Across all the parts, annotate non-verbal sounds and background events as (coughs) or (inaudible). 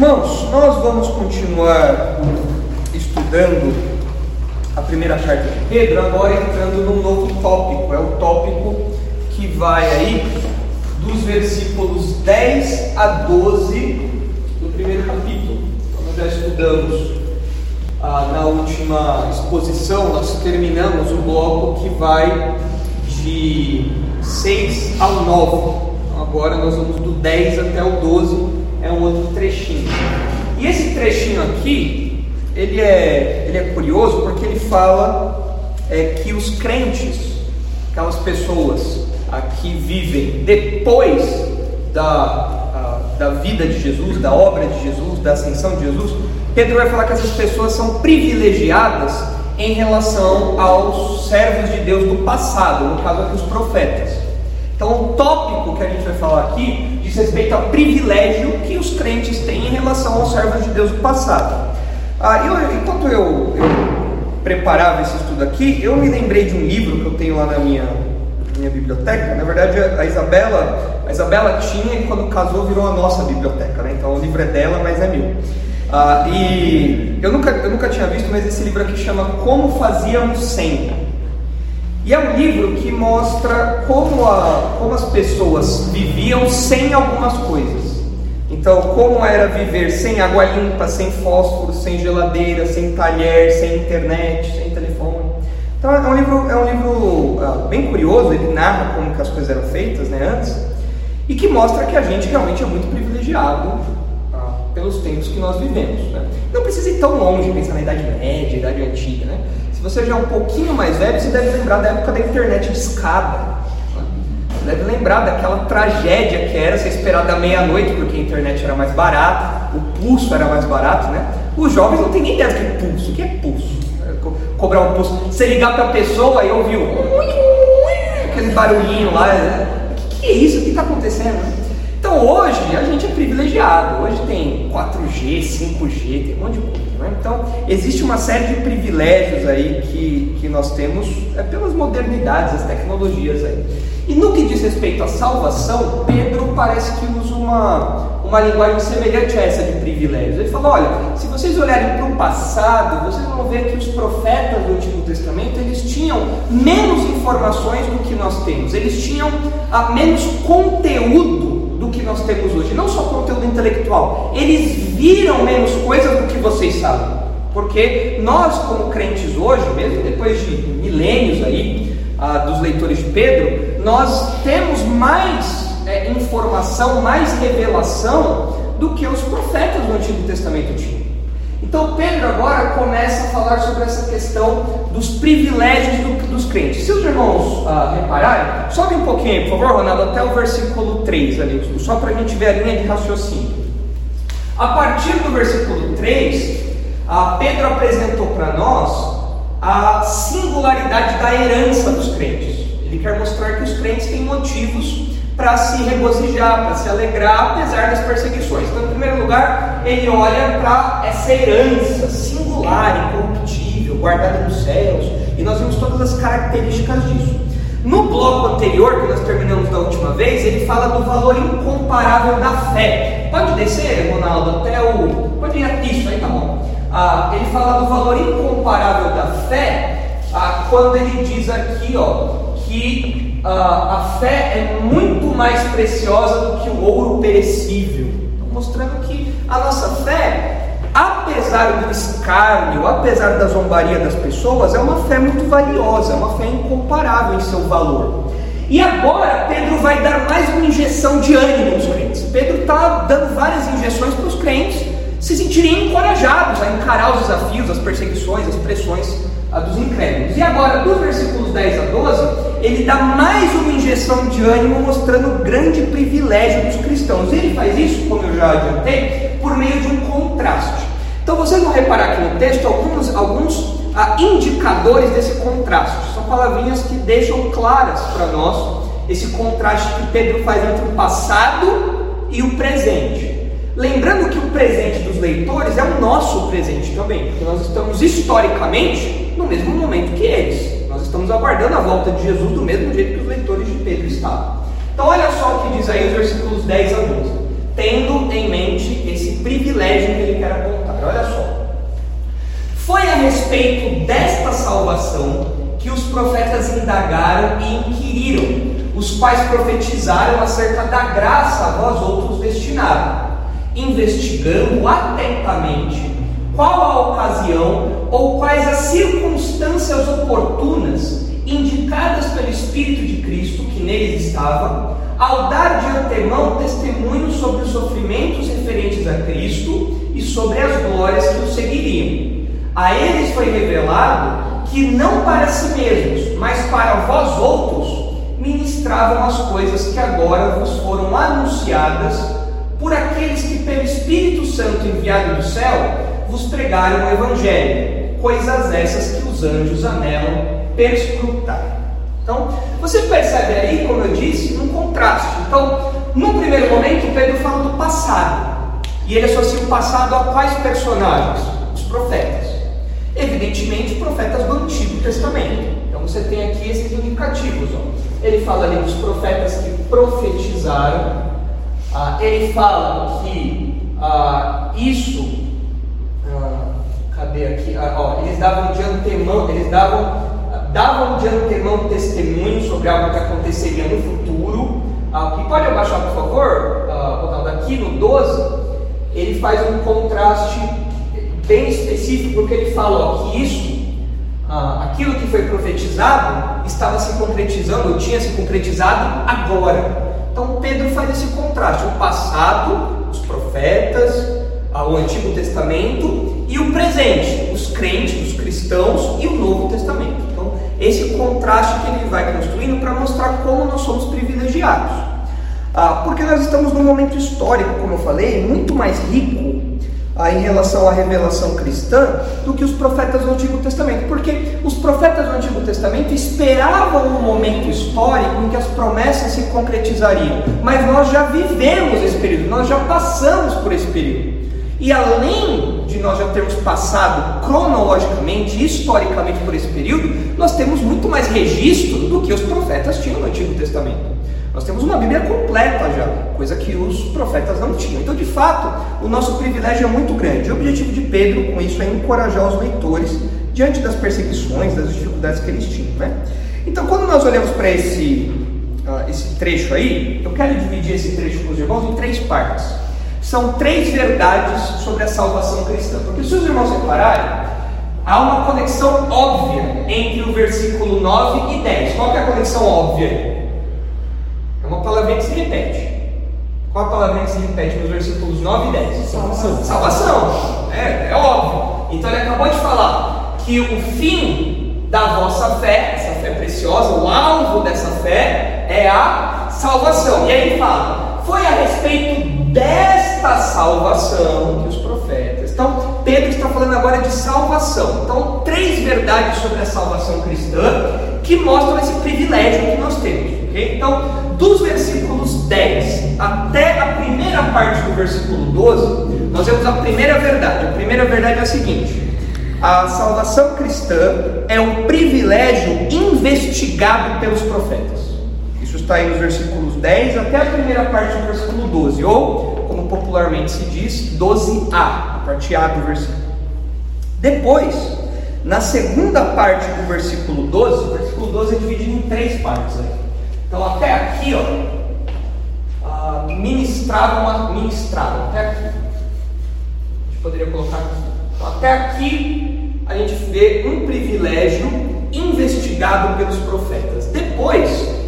Irmãos, nós vamos continuar estudando a primeira carta de Pedro, agora entrando num novo tópico. É o tópico que vai aí dos versículos 10 a 12 do primeiro capítulo. Nós já estudamos ah, na última exposição, nós terminamos o bloco que vai de 6 ao 9. Então, agora nós vamos do 10 até o 12 é um outro trechinho. E esse trechinho aqui, ele é, ele é curioso porque ele fala é, que os crentes, aquelas pessoas que vivem depois da, a, da vida de Jesus, da obra de Jesus, da ascensão de Jesus, Pedro vai falar que essas pessoas são privilegiadas em relação aos servos de Deus do passado, no caso aqui os profetas. Então, o tópico que a gente vai falar aqui respeito ao privilégio que os crentes têm em relação aos servos de Deus do passado. Ah, eu, enquanto eu, eu preparava esse estudo aqui, eu me lembrei de um livro que eu tenho lá na minha, minha biblioteca. Na verdade, a Isabela, a Isabela tinha e quando casou virou a nossa biblioteca, né? Então o livro é dela, mas é meu. Ah, e eu nunca, eu nunca tinha visto, mas esse livro aqui chama Como Fazíamos Sempre. E é um livro que mostra como, a, como as pessoas viviam sem algumas coisas. Então, como era viver sem água limpa, sem fósforo, sem geladeira, sem talher, sem internet, sem telefone. Então, é um livro, é um livro uh, bem curioso, ele narra como que as coisas eram feitas né, antes, e que mostra que a gente realmente é muito privilegiado uh, pelos tempos que nós vivemos. Né? Não precisa ir tão longe, pensar na Idade Média, Idade Antiga, né? Se você já é um pouquinho mais velho, você deve lembrar da época da internet de escada. Deve lembrar daquela tragédia que era você esperar da meia-noite, porque a internet era mais barata, o pulso era mais barato, né? Os jovens não têm nem ideia do que é pulso. O que é pulso? Cobrar um pulso. Você ligar para a pessoa e ouvir aquele barulhinho lá. Né? O que é isso? O que está acontecendo? Então hoje a gente é privilegiado, hoje tem 4G, 5G, tem um monte de coisa. Né? Então existe uma série de privilégios aí que, que nós temos é, pelas modernidades, as tecnologias aí. E no que diz respeito à salvação, Pedro parece que usa uma, uma linguagem semelhante a essa de privilégios. Ele fala, olha, se vocês olharem para o passado, vocês vão ver que os profetas do Antigo Testamento eles tinham menos informações do que nós temos, eles tinham ah, menos conteúdo do que nós temos hoje, não só conteúdo intelectual, eles viram menos coisas do que vocês sabem, porque nós, como crentes hoje, mesmo depois de milênios aí, ah, dos leitores de Pedro, nós temos mais é, informação, mais revelação do que os profetas do Antigo Testamento tinham. Então Pedro agora começa a falar sobre essa questão dos privilégios do, dos crentes. Se os irmãos ah, repararem, sobe um pouquinho, por favor, Ronaldo, até o versículo 3 ali, só para a gente ver a linha de raciocínio. A partir do versículo 3, ah, Pedro apresentou para nós a singularidade da herança dos crentes. Ele quer mostrar que os crentes têm motivos para se regozijar, para se alegrar, apesar das perseguições. Então, em primeiro lugar, ele olha para essa herança singular, incorruptível, guardada nos céus, e nós vimos todas as características disso. No bloco anterior, que nós terminamos da última vez, ele fala do valor incomparável da fé. Pode descer, Ronaldo, até o. Pode ir aqui, isso aí tá bom. Ah, ele fala do valor incomparável da fé ah, quando ele diz aqui ó, que a fé é muito mais preciosa do que o ouro perecível. Então, mostrando que a nossa fé, apesar do escárnio, apesar da zombaria das pessoas, é uma fé muito valiosa, é uma fé incomparável em seu valor. E agora Pedro vai dar mais uma injeção de ânimo nos crentes. Pedro está dando várias injeções para os crentes se sentirem encorajados a encarar os desafios, as perseguições, as pressões a dos incrédulos. E agora, dos versículos 10 a 12, ele dá mais uma injeção de ânimo, mostrando o grande privilégio dos cristãos. Ele faz isso, como eu já adiantei, por meio de um contraste. Então vocês vão reparar aqui no texto alguns, alguns ah, indicadores desse contraste. São palavrinhas que deixam claras para nós esse contraste que Pedro faz entre o passado e o presente. Lembrando que o presente dos leitores é o nosso presente também, porque nós estamos historicamente no mesmo momento que eles. Nós estamos aguardando a volta de Jesus do mesmo jeito que os leitores de Pedro estavam. Então, olha só o que diz aí os versículos 10 a 12. Tendo em mente esse privilégio que ele quer apontar. Olha só. Foi a respeito desta salvação que os profetas indagaram e inquiriram, os quais profetizaram acerca da graça a vós outros destinaram, investigando atentamente qual a ocasião ou quais as circunstâncias oportunas indicadas pelo Espírito de Cristo que neles estava, ao dar de antemão testemunho sobre os sofrimentos referentes a Cristo e sobre as glórias que o seguiriam. A eles foi revelado que não para si mesmos, mas para vós outros, ministravam as coisas que agora vos foram anunciadas por aqueles que, pelo Espírito Santo enviado do céu, vos pregaram o Evangelho, coisas essas que os anjos anelam perscrutar. Então, você percebe aí, como eu disse, um contraste. Então, no primeiro momento, Pedro fala do passado. E ele associa o passado a quais personagens? Os profetas. Evidentemente, profetas do Antigo Testamento. Então, você tem aqui esses indicativos. Ó. Ele fala ali dos profetas que profetizaram. Ah, ele fala que ah, isso cadê aqui? Ah, ó, eles davam de antemão, eles davam, davam de antemão testemunho sobre algo que aconteceria no futuro. Ah, e pode abaixar, por favor, ah, daqui no 12, ele faz um contraste bem específico, porque ele fala ó, que isso, ah, aquilo que foi profetizado, estava se concretizando, tinha se concretizado agora. Então Pedro faz esse contraste, o passado, os profetas, o Antigo Testamento e o presente, os crentes, os cristãos e o Novo Testamento. Então, esse contraste que ele vai construindo para mostrar como nós somos privilegiados. Ah, porque nós estamos num momento histórico, como eu falei, muito mais rico ah, em relação à revelação cristã do que os profetas do Antigo Testamento. Porque os profetas do Antigo Testamento esperavam um momento histórico em que as promessas se concretizariam. Mas nós já vivemos esse período, nós já passamos por esse período. E além de nós já termos passado cronologicamente, historicamente por esse período, nós temos muito mais registro do que os profetas tinham no Antigo Testamento. Nós temos uma Bíblia completa já, coisa que os profetas não tinham. Então, de fato, o nosso privilégio é muito grande. O objetivo de Pedro com isso é encorajar os leitores diante das perseguições, das dificuldades que eles tinham. Né? Então, quando nós olhamos para esse, uh, esse trecho aí, eu quero dividir esse trecho com os irmãos em três partes são três verdades sobre a salvação cristã. Porque se os irmãos repararem, há uma conexão óbvia entre o versículo 9 e 10. Qual é a conexão óbvia? É uma palavrinha que se repete. Qual a palavrinha que se repete nos versículos 9 e 10? Salvação. Salvação. É, é óbvio. Então ele acabou de falar que o fim da vossa fé, essa fé preciosa, o alvo dessa fé é a salvação. E aí ele fala: foi a respeito desta salvação que os profetas. Então, Pedro está falando agora de salvação. Então, três verdades sobre a salvação cristã que mostram esse privilégio que nós temos. Okay? Então, dos versículos 10 até a primeira parte do versículo 12, nós vemos a primeira verdade. A primeira verdade é a seguinte: a salvação cristã é um privilégio investigado pelos profetas. Isso está aí nos versículos 10 até a primeira parte do versículo 12, ou, como popularmente se diz, 12a, a parte A do versículo. Depois, na segunda parte do versículo 12, o versículo 12 é dividido em três partes. Aí. Então, até aqui, ó, uh, ministravam, ministravam, até aqui. A gente poderia colocar aqui. Então, até aqui, a gente vê um privilégio investigado pelos profetas. Depois,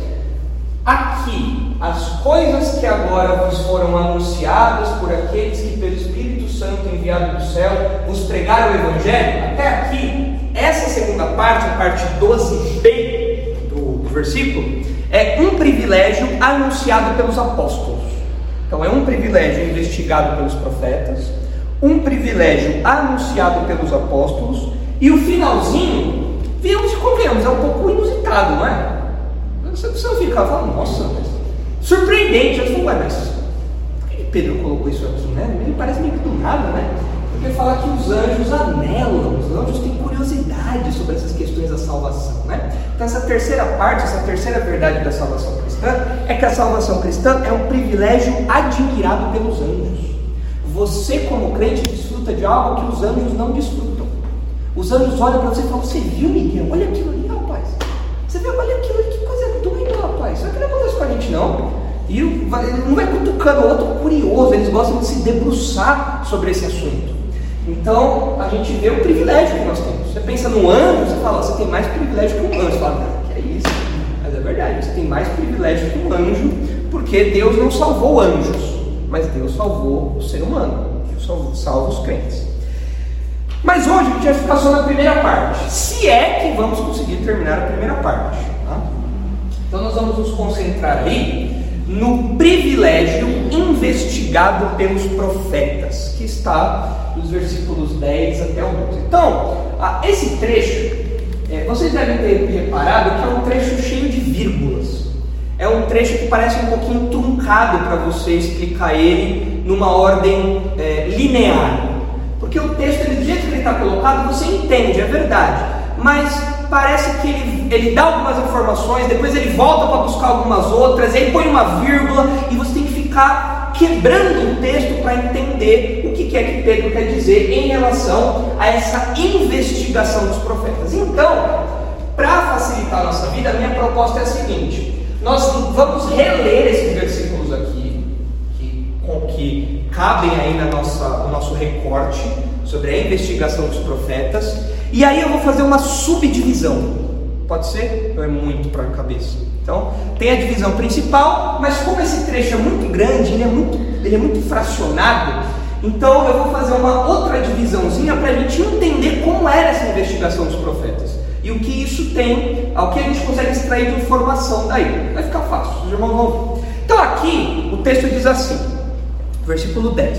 Aqui, as coisas que agora vos foram anunciadas por aqueles que, pelo Espírito Santo enviado do céu, vos pregaram o Evangelho, até aqui, essa segunda parte, a parte 12b do, versículo, é um privilégio anunciado pelos apóstolos. Então, é um privilégio investigado pelos profetas, um privilégio anunciado pelos apóstolos, e o finalzinho, viemos e convenhamos, é um pouco inusitado, não é? Você, você fica falando, nossa, mas surpreendente. Eu falo, ué, mas por que Pedro colocou isso aqui, né? Ele parece meio que do nada, né? Porque fala que os anjos anelam, os anjos têm curiosidade sobre essas questões da salvação, né? Então essa terceira parte, essa terceira verdade da salvação cristã é que a salvação cristã é um privilégio admirado pelos anjos. Você, como crente, desfruta de algo que os anjos não desfrutam. Os anjos olham para você e falam: Você viu, Miguel? Olha aquilo ali, rapaz. Você viu? Olha aquilo ali, que coisa doida, rapaz. Isso aqui não acontece com a gente, não. E não vai cutucando o outro curioso, eles gostam de se debruçar sobre esse assunto. Então, a gente vê o privilégio que nós temos. Você pensa no anjo, você fala, você tem mais privilégio que um anjo. Você fala, que é isso? Mas é verdade, você tem mais privilégio que um anjo, porque Deus não salvou anjos, mas Deus salvou o ser humano, Deus salva os crentes. Mas hoje a gente vai ficar só na primeira parte, se é que vamos conseguir terminar a primeira parte. Então nós vamos nos concentrar aí no privilégio investigado pelos profetas, que está nos versículos 10 até o 11. Então, esse trecho, é, vocês devem ter reparado que é um trecho cheio de vírgulas. É um trecho que parece um pouquinho truncado para você explicar ele numa ordem é, linear. Porque o texto, do jeito que ele está colocado, você entende, é verdade. Mas parece que ele, ele dá algumas informações, depois ele volta para buscar algumas outras, aí põe uma vírgula e você tem que ficar quebrando o texto para entender o que é que Pedro quer dizer em relação a essa investigação dos profetas. Então, para facilitar a nossa vida, a minha proposta é a seguinte: nós vamos reler esses versículos aqui, que, que cabem aí na nossa, no nosso recorte sobre a investigação dos profetas, e aí eu vou fazer uma subdivisão. Pode ser? Ou é muito para a cabeça? Então, tem a divisão principal, mas como esse trecho é muito grande, ele é muito, ele é muito fracionado, então eu vou fazer uma outra divisãozinha para a gente entender como era essa investigação dos profetas. E o que isso tem, ao que a gente consegue extrair de informação daí. Vai ficar fácil, os irmãos vão. Então aqui o texto diz assim, versículo 10.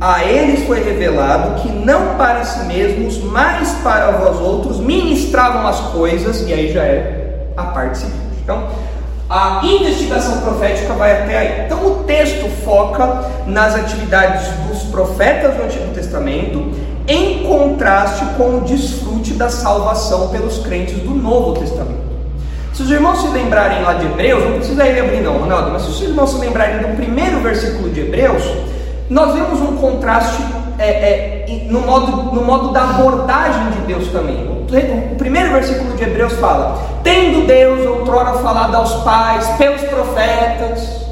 a eles foi revelado que não para si mesmos, mas para vós outros ministravam as coisas, e aí já é a parte seguinte. Então, a investigação profética vai até aí. Então, o texto foca nas atividades dos profetas do Antigo Testamento, em contraste com o desfrute da salvação pelos crentes do Novo Testamento. Se os irmãos se lembrarem lá de Hebreus, não precisa ir abrir não, Ronaldo, mas se os irmãos se lembrarem do primeiro versículo de Hebreus, nós vemos um contraste é, é, no, modo, no modo da abordagem de Deus também. O, primeiro versículo de Hebreus fala: Tendo Deus outrora falado aos pais, pelos profetas,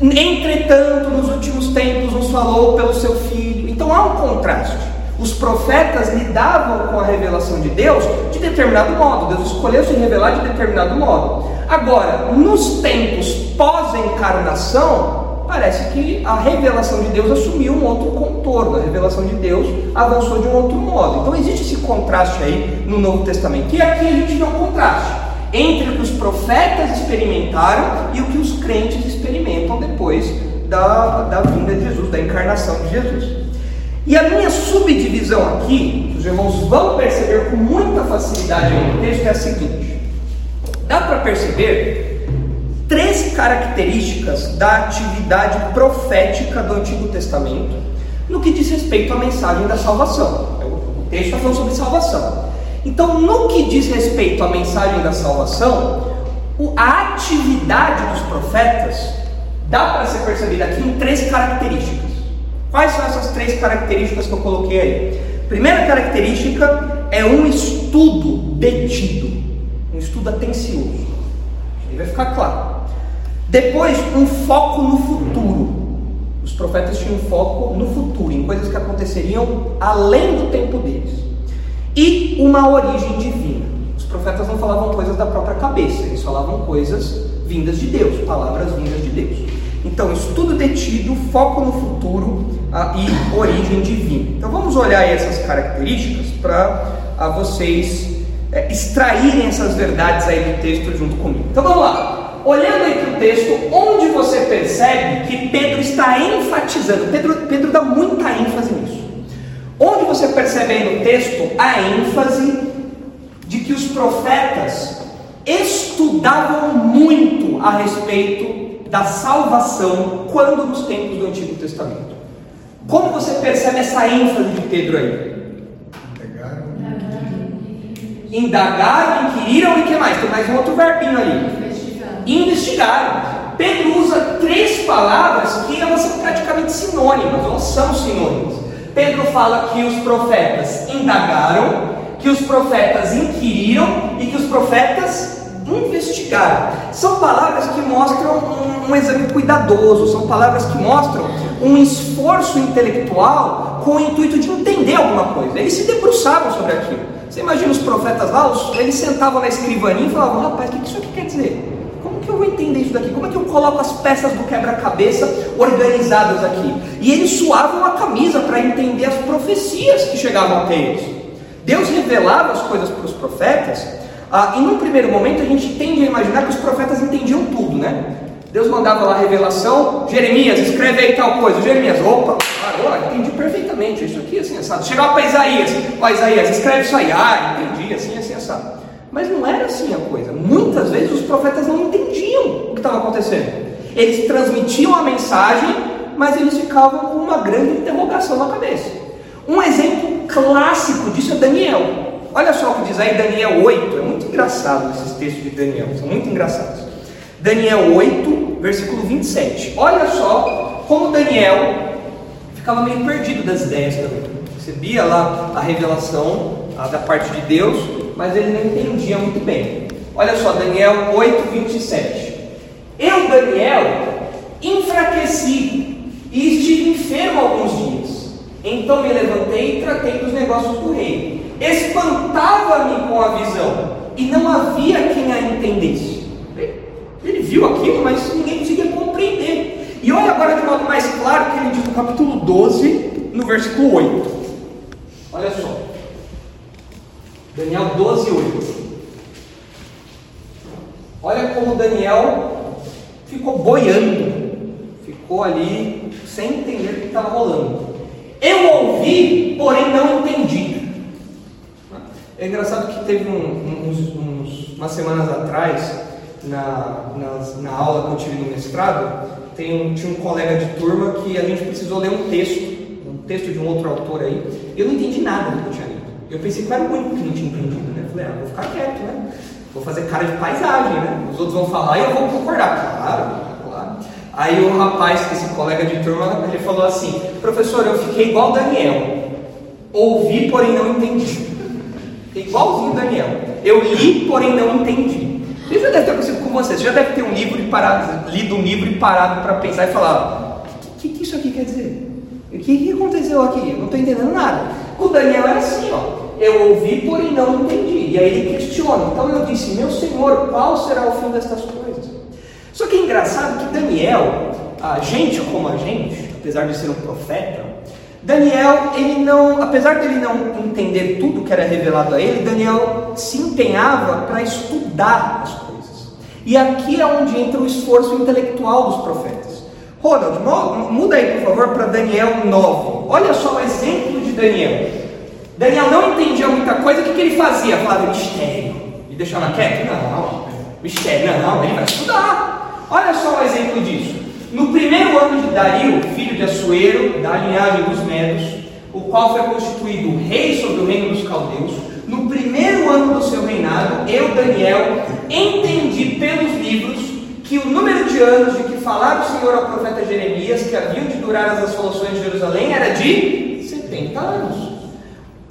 entretanto, nos últimos tempos nos falou pelo seu filho. Então há um contraste. Os profetas lidavam com a revelação de Deus de determinado modo, Deus escolheu se revelar de determinado modo. Agora, nos tempos pós-encarnação, parece que a revelação de Deus assumiu um outro contorno, a revelação de Deus avançou de um outro modo. Então existe esse contraste aí no Novo Testamento. E aqui a gente vê um contraste entre o que os profetas experimentaram e o que os crentes experimentam depois da, da vinda de Jesus, da encarnação de Jesus. E a minha subdivisão aqui, os irmãos vão perceber com muita facilidade no texto, é a seguinte: dá para perceber três características da atividade profética do Antigo Testamento no que diz respeito à mensagem da salvação. O texto está falando sobre salvação. Então, no que diz respeito à mensagem da salvação, a atividade dos profetas dá para ser percebida aqui em três características. Quais são essas três características que eu coloquei aí? Primeira característica é um estudo detido, um estudo atencioso. Aí vai ficar claro. Depois, um foco no futuro. Os profetas tinham foco no futuro, em coisas que aconteceriam além do tempo deles. E uma origem divina. Os profetas não falavam coisas da própria cabeça, eles falavam coisas vindas de Deus, palavras vindas de Deus. Então, estudo detido, foco no futuro ah, e origem divina. Então, vamos olhar essas características para ah, vocês é, extraírem essas verdades aí do texto junto comigo. Então, vamos lá olhando aí para o texto, onde você percebe que Pedro está enfatizando, Pedro, Pedro dá muita ênfase nisso. Onde você percebe aí no texto a ênfase de que os profetas estudavam muito a respeito da salvação quando nos tempos do Antigo Testamento. Como você percebe essa ênfase de Pedro aí? Indagaram, inquiriram e que mais? Tem mais um outro verbinho ali. Investigaram. Pedro usa três palavras que elas são praticamente sinônimas, ou são sinônimas. Pedro fala que os profetas indagaram, que os profetas inquiriram e que os profetas investigaram. São palavras que mostram um, um exame cuidadoso, são palavras que mostram um esforço intelectual com o intuito de entender alguma coisa. Eles se debruçavam sobre aquilo. Você imagina os profetas lá, eles sentavam na escrivaninha e falavam: rapaz, o que isso aqui quer dizer? Como que eu vou entender isso daqui? Como é que eu coloco as peças do quebra-cabeça organizadas aqui? E eles suavam a camisa para entender as profecias que chegavam até eles. Deus revelava as coisas para os profetas, ah, e num primeiro momento a gente tende a imaginar que os profetas entendiam tudo, né? Deus mandava lá a revelação, Jeremias, escreve aí tal coisa. Jeremias, opa, claro, entendi perfeitamente isso aqui, assim, assado. Chegava para Isaías, ó Isaías, escreve isso aí, ah, entendi, assim, assim, assado. Mas não era assim a coisa. Muitas vezes os profetas não entendiam o que estava acontecendo. Eles transmitiam a mensagem, mas eles ficavam com uma grande interrogação na cabeça. Um exemplo clássico disso é Daniel. Olha só o que diz aí Daniel 8. É muito engraçado esses textos de Daniel, são muito engraçados. Daniel 8, versículo 27. Olha só como Daniel ficava meio perdido das ideias também. Recebia lá a revelação da parte de Deus, mas ele não entendia muito bem. Olha só, Daniel 8, 27. Eu, Daniel, enfraqueci e estive enfermo alguns dias. Então me levantei e tratei dos negócios do rei. Espantava-me com a visão, e não havia quem a entendesse. Ele viu aquilo, mas ninguém conseguia compreender. E olha agora de modo mais claro que ele diz no capítulo 12, no versículo 8. Olha só. Daniel 12, 8. Olha como Daniel ficou boiando, ficou ali sem entender o que estava rolando. Eu ouvi, porém não entendi. É engraçado que teve um, uns, uns, umas semanas atrás, na, na, na aula que eu tive no mestrado, um, tinha um colega de turma que a gente precisou ler um texto, um texto de um outro autor aí. Eu não entendi nada do que tinha. Eu pensei que era o único que não tinha entendido, né? Falei, ah, vou ficar quieto, né? Vou fazer cara de paisagem, né? Os outros vão falar e eu vou concordar. Claro, claro. Aí o rapaz, esse colega de turma, ele falou assim: professor, eu fiquei igual Daniel. Ouvi, porém não entendi. Fiquei igualzinho Daniel. Eu li, porém não entendi. Isso deve ter acontecido com você. Você já deve ter um livro e parado, lido um livro e parado para pensar e falar: o que, que, isso aqui quer dizer? O que, que aconteceu aqui? Eu não estou entendendo nada. O Daniel era assim, ó. Eu ouvi, porém não entendi. E aí ele questiona. Então eu disse: Meu Senhor, qual será o fim destas coisas? Só que é engraçado que Daniel, a gente como a gente, apesar de ser um profeta, Daniel, ele não, apesar de ele não entender tudo que era revelado a ele, Daniel se empenhava para estudar as coisas. E aqui é onde entra o esforço intelectual dos profetas. Ronald, muda aí por favor para Daniel 9. Olha só o exemplo de Daniel. Daniel não entendia muita coisa, o que, que ele fazia? Falava mistério. E deixava quieto? Não, mistério, não, ele vai estudar. Olha só o exemplo disso. No primeiro ano de Dario, filho de Assuero, da linhagem dos Medos, o qual foi constituído rei sobre o reino dos caldeus, no primeiro ano do seu reinado, eu, Daniel, entendi pelos livros que o número de anos de que falava o Senhor ao profeta Jeremias, que haviam de durar as assolações de Jerusalém, era de 70 anos.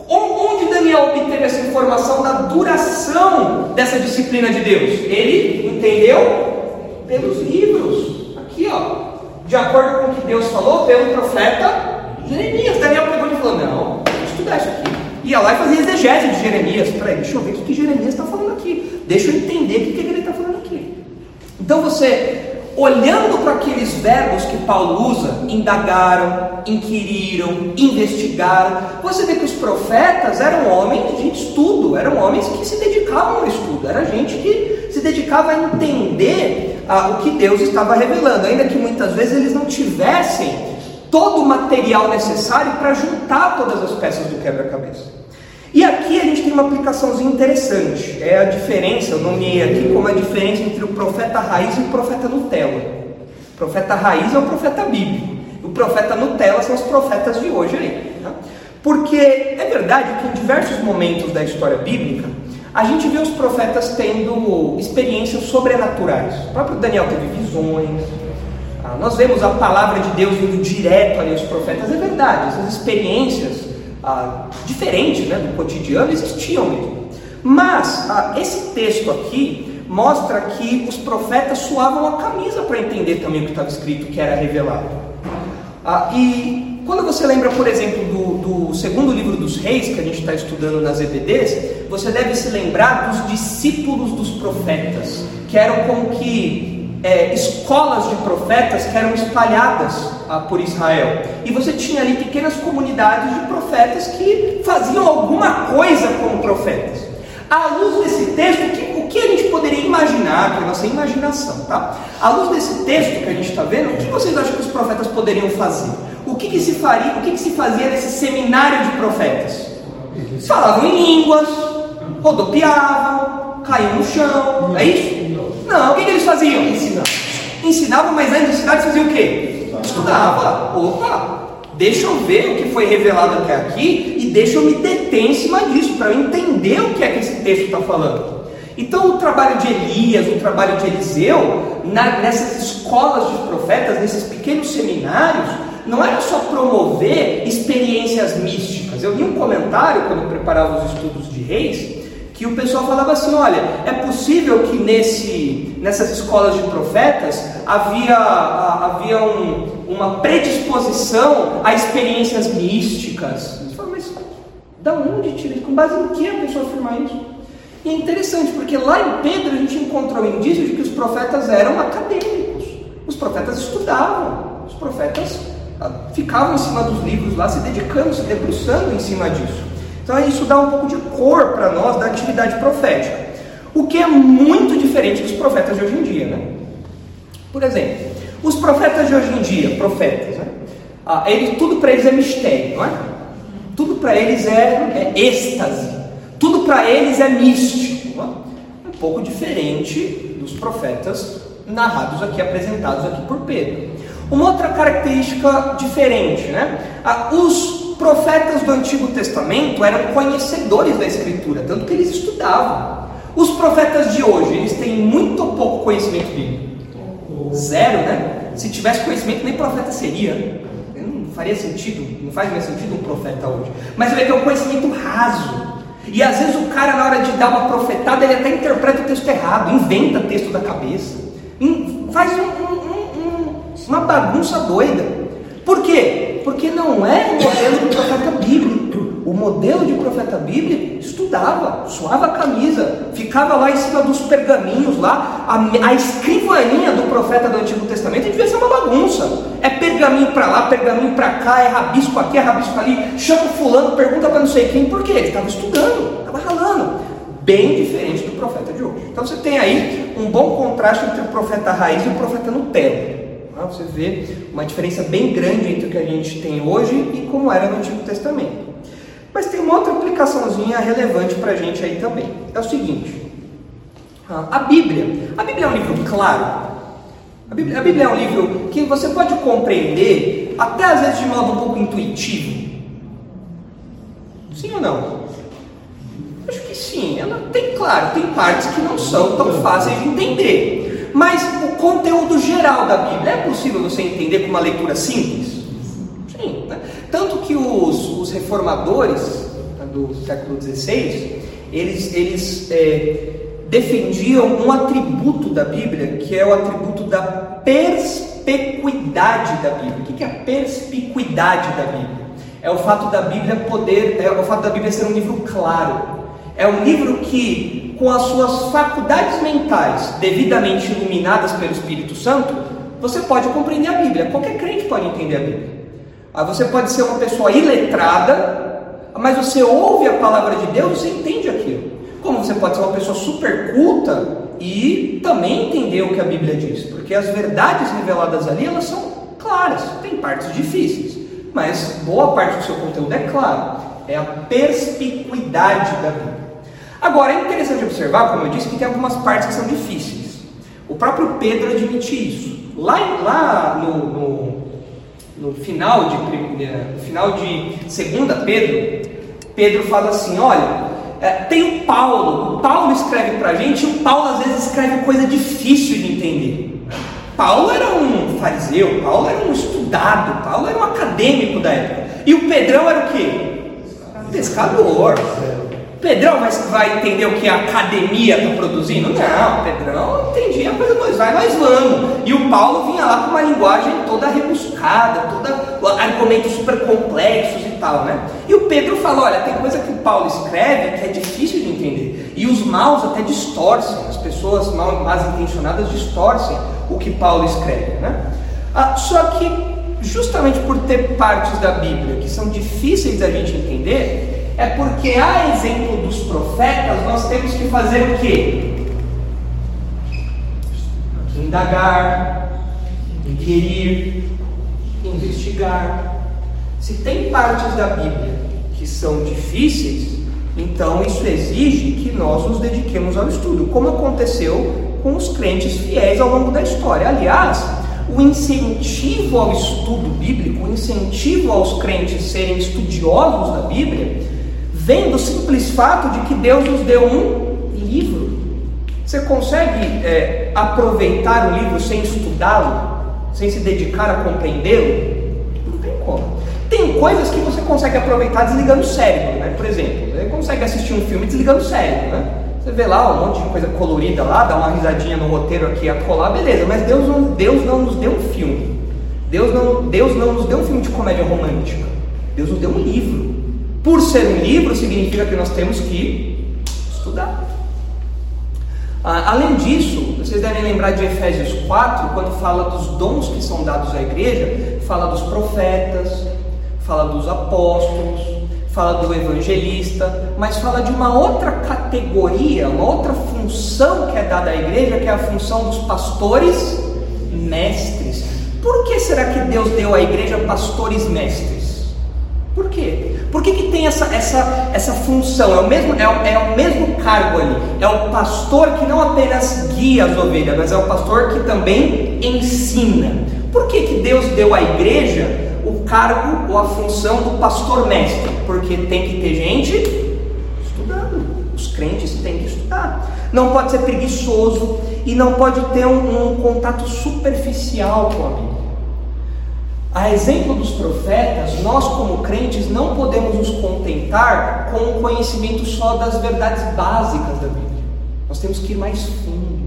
Onde Daniel obteve essa informação da duração dessa disciplina de Deus? Ele entendeu pelos livros aqui, ó, de acordo com o que Deus falou pelo profeta Jeremias. Daniel pegou e falou: Não, vou estudar isso aqui. Ia lá e fazia exegese de Jeremias. Peraí, deixa eu ver o que, que Jeremias está falando aqui. Deixa eu entender o que, que ele está falando. Então você, olhando para aqueles verbos que Paulo usa, indagaram, inquiriram, investigaram, você vê que os profetas eram homens de estudo, eram homens que se dedicavam ao estudo, era gente que se dedicava a entender ah, o que Deus estava revelando, ainda que muitas vezes eles não tivessem todo o material necessário para juntar todas as peças do quebra-cabeça. E aqui a gente tem uma aplicaçãozinha interessante. É a diferença, eu nomeei aqui como a diferença entre o profeta raiz e o profeta Nutella. O profeta raiz é o profeta bíblico. O profeta Nutella são os profetas de hoje aí. Tá? Porque é verdade que em diversos momentos da história bíblica, a gente vê os profetas tendo experiências sobrenaturais. O próprio Daniel teve visões. Ah, nós vemos a palavra de Deus indo direto ali aos profetas. É verdade, essas experiências ah, diferentes né, do cotidiano existiam mesmo. Mas ah, esse texto aqui mostra que os profetas suavam a camisa para entender também o que estava escrito, que era revelado. Ah, e quando você lembra, por exemplo, do, do, segundo livro dos reis, que a gente está estudando nas EBDs, você deve se lembrar dos discípulos dos profetas, que eram como que é, escolas de profetas que eram espalhadas ah, por Israel. E você tinha ali pequenas comunidades de profetas que faziam alguma coisa como profetas. À luz desse texto, o que, o que a gente poderia imaginar, com a nossa imaginação, tá? À luz desse texto que a gente está vendo, o que vocês acham que os profetas poderiam fazer? O que, que se faria, o que, que se fazia nesse seminário de profetas? Eles falavam em línguas, rodopiavam, caíam no chão, é isso? Não, o que, que eles faziam? Ensinavam. Ensinavam, mas antes de ensinar, eles faziam o quê? Estudava. Opa, deixa eu ver o que foi revelado até aqui e deixa eu me deter em cima disso, para eu entender o que é que esse texto está falando. Então, o trabalho de Elias, o trabalho de Eliseu, na, nessas escolas de profetas, nesses pequenos seminários, não era só promover experiências místicas. Eu vi um comentário quando eu preparava os estudos de reis, que o pessoal falava assim: olha, é possível que nesse, nessas escolas de profetas havia, havia um, uma predisposição a experiências místicas. Você fala, mas da onde tira isso? Com base em que a pessoa afirma isso? E é interessante, porque lá em Pedro a gente encontrou indícios de que os profetas eram acadêmicos, os profetas estudavam, os profetas ah, ficavam em cima dos livros lá, se dedicando, se debruçando em cima disso. Então isso dá um pouco de cor para nós da atividade profética, o que é muito diferente dos profetas de hoje em dia, né? Por exemplo, os profetas de hoje em dia, profetas, né? Ah, tudo para eles é mistério, não é? Tudo para eles é, é êxtase, tudo para eles é místico. É? Um pouco diferente dos profetas narrados aqui, apresentados aqui por Pedro. Uma outra característica diferente, né? Ah, os profetas do Antigo Testamento eram conhecedores da Escritura, tanto que eles estudavam. Os profetas de hoje, eles têm muito pouco conhecimento bíblico. Zero, né? Se tivesse conhecimento, nem profeta seria. Não faria sentido, não faz mais sentido um profeta hoje. Mas ele tem um conhecimento raso. E às vezes o cara, na hora de dar uma profetada, ele até interpreta o texto errado, inventa texto da cabeça, faz um, um, um, uma bagunça doida. Por quê? Porque não é o modelo do profeta bíblico. O modelo de profeta bíblico estudava, suava a camisa, ficava lá em cima dos pergaminhos, lá, a, a escrivaninha do profeta do Antigo Testamento devia ser uma bagunça. É pergaminho para lá, pergaminho para cá, é rabisco aqui, é rabisco ali, chama fulano, pergunta para não sei quem, por quê? Ele estava estudando, estava ralando. Bem diferente do profeta de hoje. Então você tem aí um bom contraste entre o profeta raiz e o profeta Nutella. Você vê uma diferença bem grande entre o que a gente tem hoje e como era no Antigo Testamento. Mas tem uma outra aplicaçãozinha relevante para a gente aí também. É o seguinte: a Bíblia. A Bíblia é um livro claro. A Bíblia, a Bíblia, é um livro que você pode compreender, até às vezes de modo um pouco intuitivo. Sim ou não? Acho que sim. Ela tem, claro, tem partes que não são tão fáceis de entender. Mas o conteúdo geral da Bíblia é possível você entender com uma leitura simples? Sim. Né? Tanto que os, os reformadores né, do século XVI, eles, eles é, defendiam um atributo da Bíblia, que é o atributo da perspicuidade da Bíblia. O que é a perspicuidade da Bíblia? É o fato da Bíblia poder, é o fato da Bíblia ser um livro claro. É um livro que, com as suas faculdades mentais devidamente iluminadas pelo Espírito Santo, você pode compreender a Bíblia. Qualquer crente pode entender a Bíblia. Ah, você pode ser uma pessoa iletrada, mas você ouve a palavra de Deus e entende aquilo. Como você pode ser uma pessoa super culta e também entender o que a Bíblia diz, porque as verdades reveladas ali elas são claras. Tem partes difíceis, mas boa parte do seu conteúdo é claro. é a perspicuidade da Bíblia. Agora, é interessante observar, como eu disse, que tem algumas partes que são difíceis. O próprio Pedro admite isso. Lá, lá no, no, no final de no final de 2 Pedro, Pedro fala assim: olha, é, tem o Paulo. O Paulo escreve para a gente e o Paulo às vezes escreve coisa difícil de entender. Paulo era um fariseu, Paulo era um estudado, Paulo era um acadêmico da época. E o Pedrão era o quê? Pescador. Pedrão vai, vai entender o que a academia está produzindo? Não, Pedrão entendia coisa, nós vai, nós vamos. E o Paulo vinha lá com uma linguagem toda rebuscada, toda argumentos super complexos e tal, né? E o Pedro fala: olha, tem coisa que o Paulo escreve que é difícil de entender. E os maus até distorcem, as pessoas mal, mal intencionadas distorcem o que Paulo escreve, né? Ah, só que, justamente por ter partes da Bíblia que são difíceis da gente entender, é porque, a exemplo dos profetas, nós temos que fazer o quê? Indagar, inquirir, investigar. Se tem partes da Bíblia que são difíceis, então isso exige que nós nos dediquemos ao estudo, como aconteceu com os crentes fiéis ao longo da história. Aliás, o incentivo ao estudo bíblico, o incentivo aos crentes serem estudiosos da Bíblia, vem do simples fato de que Deus nos deu um livro. Você consegue é, aproveitar o livro sem estudá-lo, sem se dedicar a compreendê-lo? Não tem como. Tem coisas que você consegue aproveitar desligando o cérebro, né? Por exemplo, você consegue assistir um filme desligando o cérebro, né? Você vê lá um monte de coisa colorida lá, dá uma risadinha no roteiro aqui a colar, beleza, mas Deus não, Deus não nos deu um filme. Deus não, Deus não nos deu um filme de comédia romântica. Deus nos deu um livro. Por ser um livro, significa que nós temos que estudar. Ah, além disso, vocês devem lembrar de Efésios 4, quando fala dos dons que são dados à igreja, fala dos profetas, fala dos apóstolos, fala do evangelista, mas fala de uma outra categoria, uma outra função que é dada à igreja, que é a função dos pastores mestres. Por que será que Deus deu à igreja pastores mestres? Por quê? Por que, que tem essa, essa, essa função? É o, mesmo, é, o, é o mesmo cargo ali. É o pastor que não apenas guia as ovelhas, mas é o pastor que também ensina. Por que, que Deus deu à igreja o cargo ou a função do pastor mestre? Porque tem que ter gente estudando. Os crentes têm que estudar. Não pode ser preguiçoso e não pode ter um, um contato superficial com a Bíblia. A exemplo dos profetas, nós como crentes não podemos nos contentar com o conhecimento só das verdades básicas da Bíblia. Nós temos que ir mais fundo.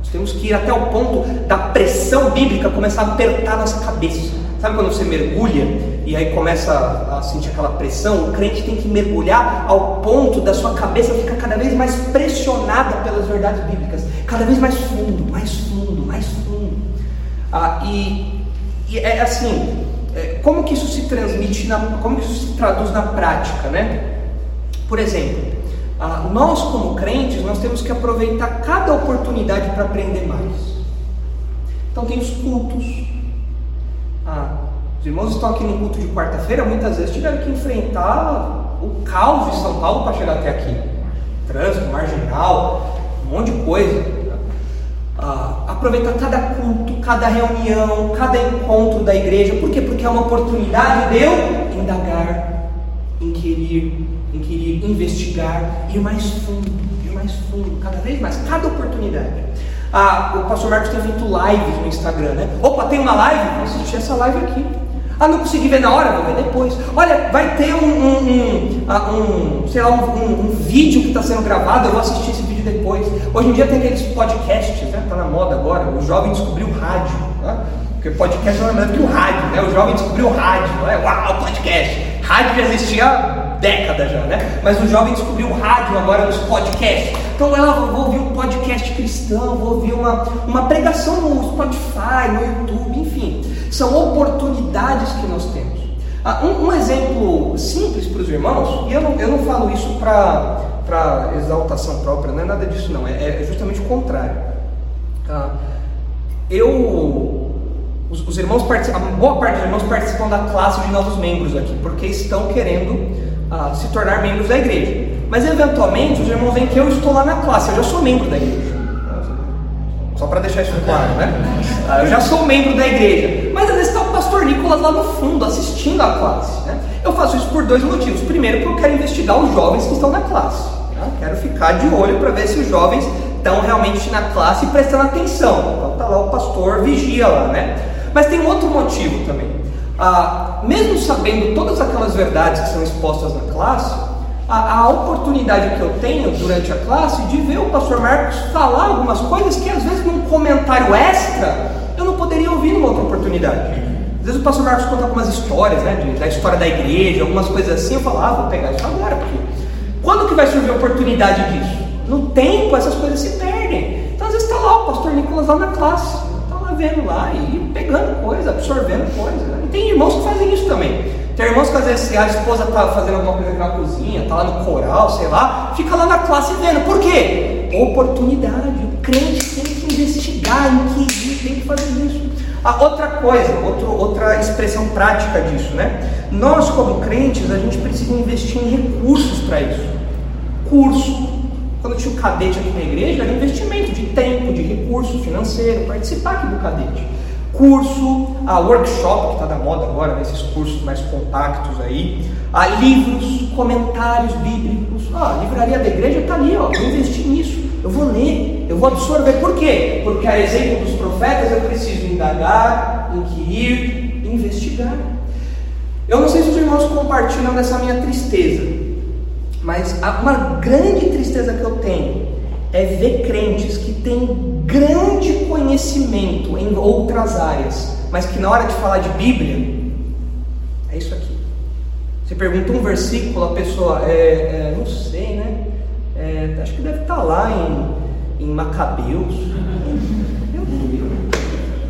Nós temos que ir até o ponto da pressão bíblica começar a apertar nossa cabeça. Sabe quando você mergulha e aí começa a sentir aquela pressão? O crente tem que mergulhar ao ponto da sua cabeça ficar cada vez mais pressionada pelas verdades bíblicas, cada vez mais fundo, mais fundo, mais fundo. Ah, e e é assim, é, como que isso se transmite, na, como que isso se traduz na prática, né? Por exemplo, ah, nós como crentes, nós temos que aproveitar cada oportunidade para aprender mais. Então tem os cultos. Ah, os irmãos estão aqui no culto de quarta-feira, muitas vezes tiveram que enfrentar o caos de São Paulo para chegar até aqui. Trânsito, marginal, um monte de coisa ah, aproveitar cada culto, cada reunião, cada encontro da igreja. Por quê? Porque é uma oportunidade de eu indagar, inquirir, inquirir, investigar, ir mais fundo, ir mais fundo, cada vez mais, cada oportunidade. Ah, o pastor Marcos tem feito lives no Instagram, né? Opa, tem uma live? Vou assistir essa live aqui. Ah, não consegui ver na hora? Vou ver depois. Olha, vai ter um, um, um, ah, um sei lá, um, vídeo que está sendo gravado, eu vou assistir esse vídeo depois. Hoje em dia tem aqueles podcasts, né? Está na moda agora. O jovem descobriu o rádio. Né? Porque podcast não é mais que o rádio, né? O jovem descobriu o rádio. Né? Uau, podcast. Rádio já existia há décadas já, né? Mas o jovem descobriu o rádio agora nos podcasts. Então ela vou ouvir um podcast cristão, vou ouvir uma, uma pregação no Spotify, no YouTube, enfim. São oportunidades que nós temos. Ah, um, um, exemplo simples para os irmãos, e eu não, eu não falo isso para exaltação própria, não é nada disso não, é, é justamente o contrário. Ah, eu, os, os irmãos, a boa parte dos irmãos participam da classe de novos membros aqui, porque estão querendo a se tornar membros da igreja. Mas eventualmente os irmãos veem que eu estou lá na classe, eu já sou membro da igreja. Só para deixar isso claro, né? Ah, eu já sou membro da igreja. Mas às vezes está o pastor Nicolas lá no fundo, assistindo a classe. Né? Eu faço isso por dois motivos. Primeiro, porque eu quero investigar os jovens que estão na classe. Né? Quero ficar de olho para ver se os jovens estão realmente na classe prestando atenção. Então está lá o pastor, vigia lá, né? Mas tem outro motivo também. Ah, mesmo sabendo todas aquelas verdades que são expostas na classe, a, a, oportunidade que eu tenho durante a classe de ver o pastor Marcos falar algumas coisas que às vezes num comentário extra poderia ouvir numa outra oportunidade. Às vezes o pastor Marcos conta algumas histórias, né, da história da igreja, algumas coisas assim, eu falo, ah, vou pegar isso agora, porque quando que vai surgir a oportunidade disso? No tempo essas coisas se perdem. Então às vezes está lá o pastor Nicolas lá na classe, está lá vendo lá e pegando coisa, absorvendo coisa. E tem irmãos que fazem isso também. Tem irmãos que às vezes a esposa está fazendo alguma coisa na cozinha, está lá no coral, sei lá, fica lá na classe vendo. Por quê? Oportunidade. O crente tem que investigar, inquirir, tem que fazer isso. A outra coisa, outro, outra expressão prática disso, né? Nós, como crentes, a gente precisa investir em recursos para isso. Curso. Quando tinha o cadete aqui na igreja, era investimento de tempo, de recurso financeiro, participar aqui do cadete curso, a workshop que está da moda agora, nesses cursos mais compactos aí, a livros, comentários bíblicos. Ah, a livraria da igreja está ali, ó, eu investi nisso, eu vou ler, eu vou absorver. Por quê? Porque a exemplo dos profetas eu preciso indagar, inquirir, investigar. Eu não sei se os irmãos compartilham dessa minha tristeza, mas uma grande tristeza que eu tenho é ver crentes que têm grande conhecimento em outras áreas, mas que na hora de falar de Bíblia, é isso aqui. Você pergunta um versículo, a pessoa, é, é, não sei, né? É, acho que deve estar lá em, em Macabeus. Meu Deus.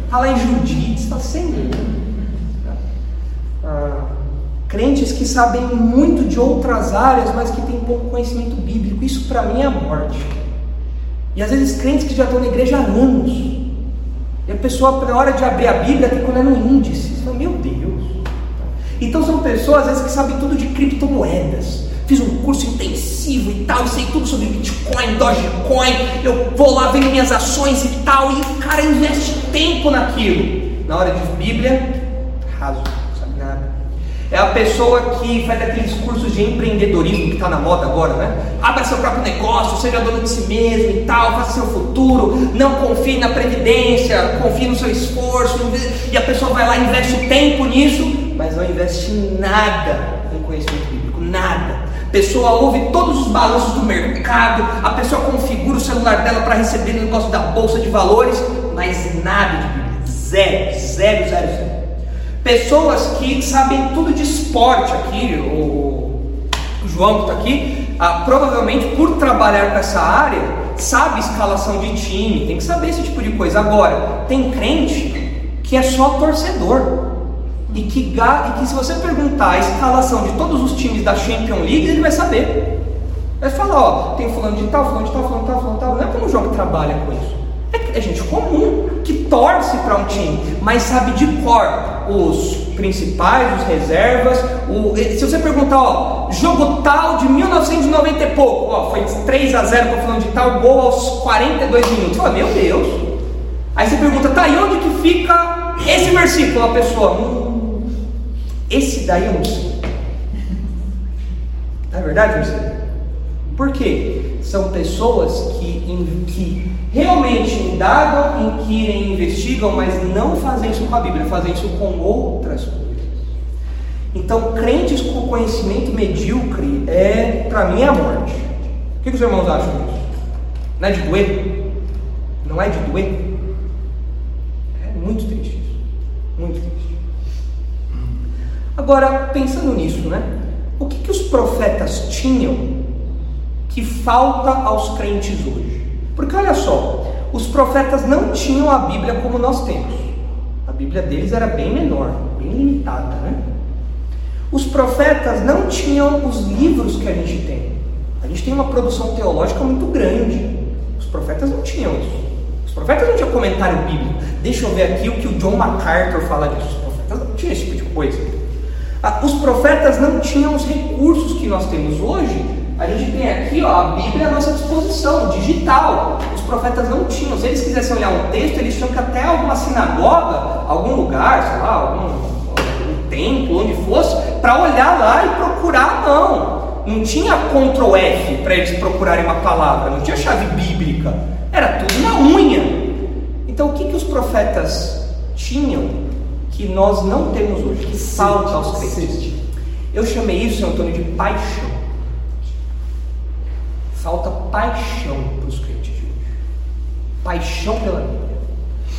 Está lá em Judite, está sem. Ah, crentes que sabem muito de outras áreas, mas que têm pouco conhecimento bíblico. Isso para mim é a morte. E às vezes crentes que já estão na igreja há anos. E a pessoa, na hora de abrir a Bíblia, tem que olhar no índice. Você fala, meu Deus. Então são pessoas, às vezes, que sabem tudo de criptomoedas. Fiz um curso intensivo e tal, sei tudo sobre Bitcoin, Dogecoin. Eu vou lá, vendo minhas ações e tal. E o cara investe tempo naquilo. Na hora de Bíblia, raso. É a pessoa que faz aqueles cursos de empreendedorismo que está na moda agora, né? Abra seu próprio negócio, seja dono de si mesmo e tal, faça seu futuro, não confie na previdência, confie no seu esforço, e a pessoa vai lá e investe tempo nisso, mas não investe nada em conhecimento bíblico, nada. Pessoa ouve todos os balanços do mercado, a pessoa configura o celular dela para receber o negócio da bolsa de valores, mas nada de Bíblia, zero, zero, zero, zero. Pessoas que sabem tudo de esporte aqui, o, João que está aqui, ah, provavelmente por trabalhar com essa área, sabe escalação de time, tem que saber esse tipo de coisa. Agora, tem crente que é só torcedor. E que, e que se você perguntar a escalação de todos os times da Champions League, ele vai saber. Vai falar, ó, tem fulano de tal, fulano de tal, fulano de tal, fulano de tal. Não é como o que trabalha com isso. É, é gente comum que torce para um time, mas sabe de cor os principais, os reservas. O, se você perguntar, ó, jogo tal de 1990 e pouco, ó, foi 3 a 0 para falando de tal, gol aos 42 minutos. Fala, meu Deus. Aí você pergunta, tá, e onde que fica esse versículo? A pessoa, hum, esse daí eu não sei. Não é verdade, você? Por quê? São pessoas que, que realmente indagam, inquirem, investigam, mas não fazem isso com a Bíblia, fazem isso com outras coisas. Então, crentes com conhecimento medíocre é, para mim, a morte. O que, que os irmãos acham disso? Não é de doer? Não é de doer? É muito triste isso. Muito triste. Agora, pensando nisso, né? O que, que os profetas tinham que falta aos crentes hoje? Porque olha só, os profetas não tinham a Bíblia como nós temos. A Bíblia deles era bem menor, bem limitada, né? Os profetas não tinham os livros que a gente tem. A gente tem uma produção teológica muito grande. Os profetas não tinham isso. Os profetas não tinham comentário bíblico. Deixa eu ver aqui o que o John MacArthur fala disso. Os profetas não tinham esse tipo de coisa. Ah, os profetas não tinham os recursos que nós temos hoje. A gente tem aqui ó, a Bíblia à nossa disposição, digital. Os profetas não tinham. Se eles quisessem olhar um texto, eles tinham que até alguma sinagoga, algum lugar, sei lá, algum, algum templo, onde fosse, para olhar lá e procurar a mão. Não tinha Ctrl F para eles procurarem uma palavra, não tinha chave bíblica. Era tudo na unha. Então o que, que os profetas tinham que nós não temos hoje, que falta aos crentes? Eu chamei isso, Antônio, de paixão. Falta paixão para os crentes de hoje. Paixão pela Bíblia.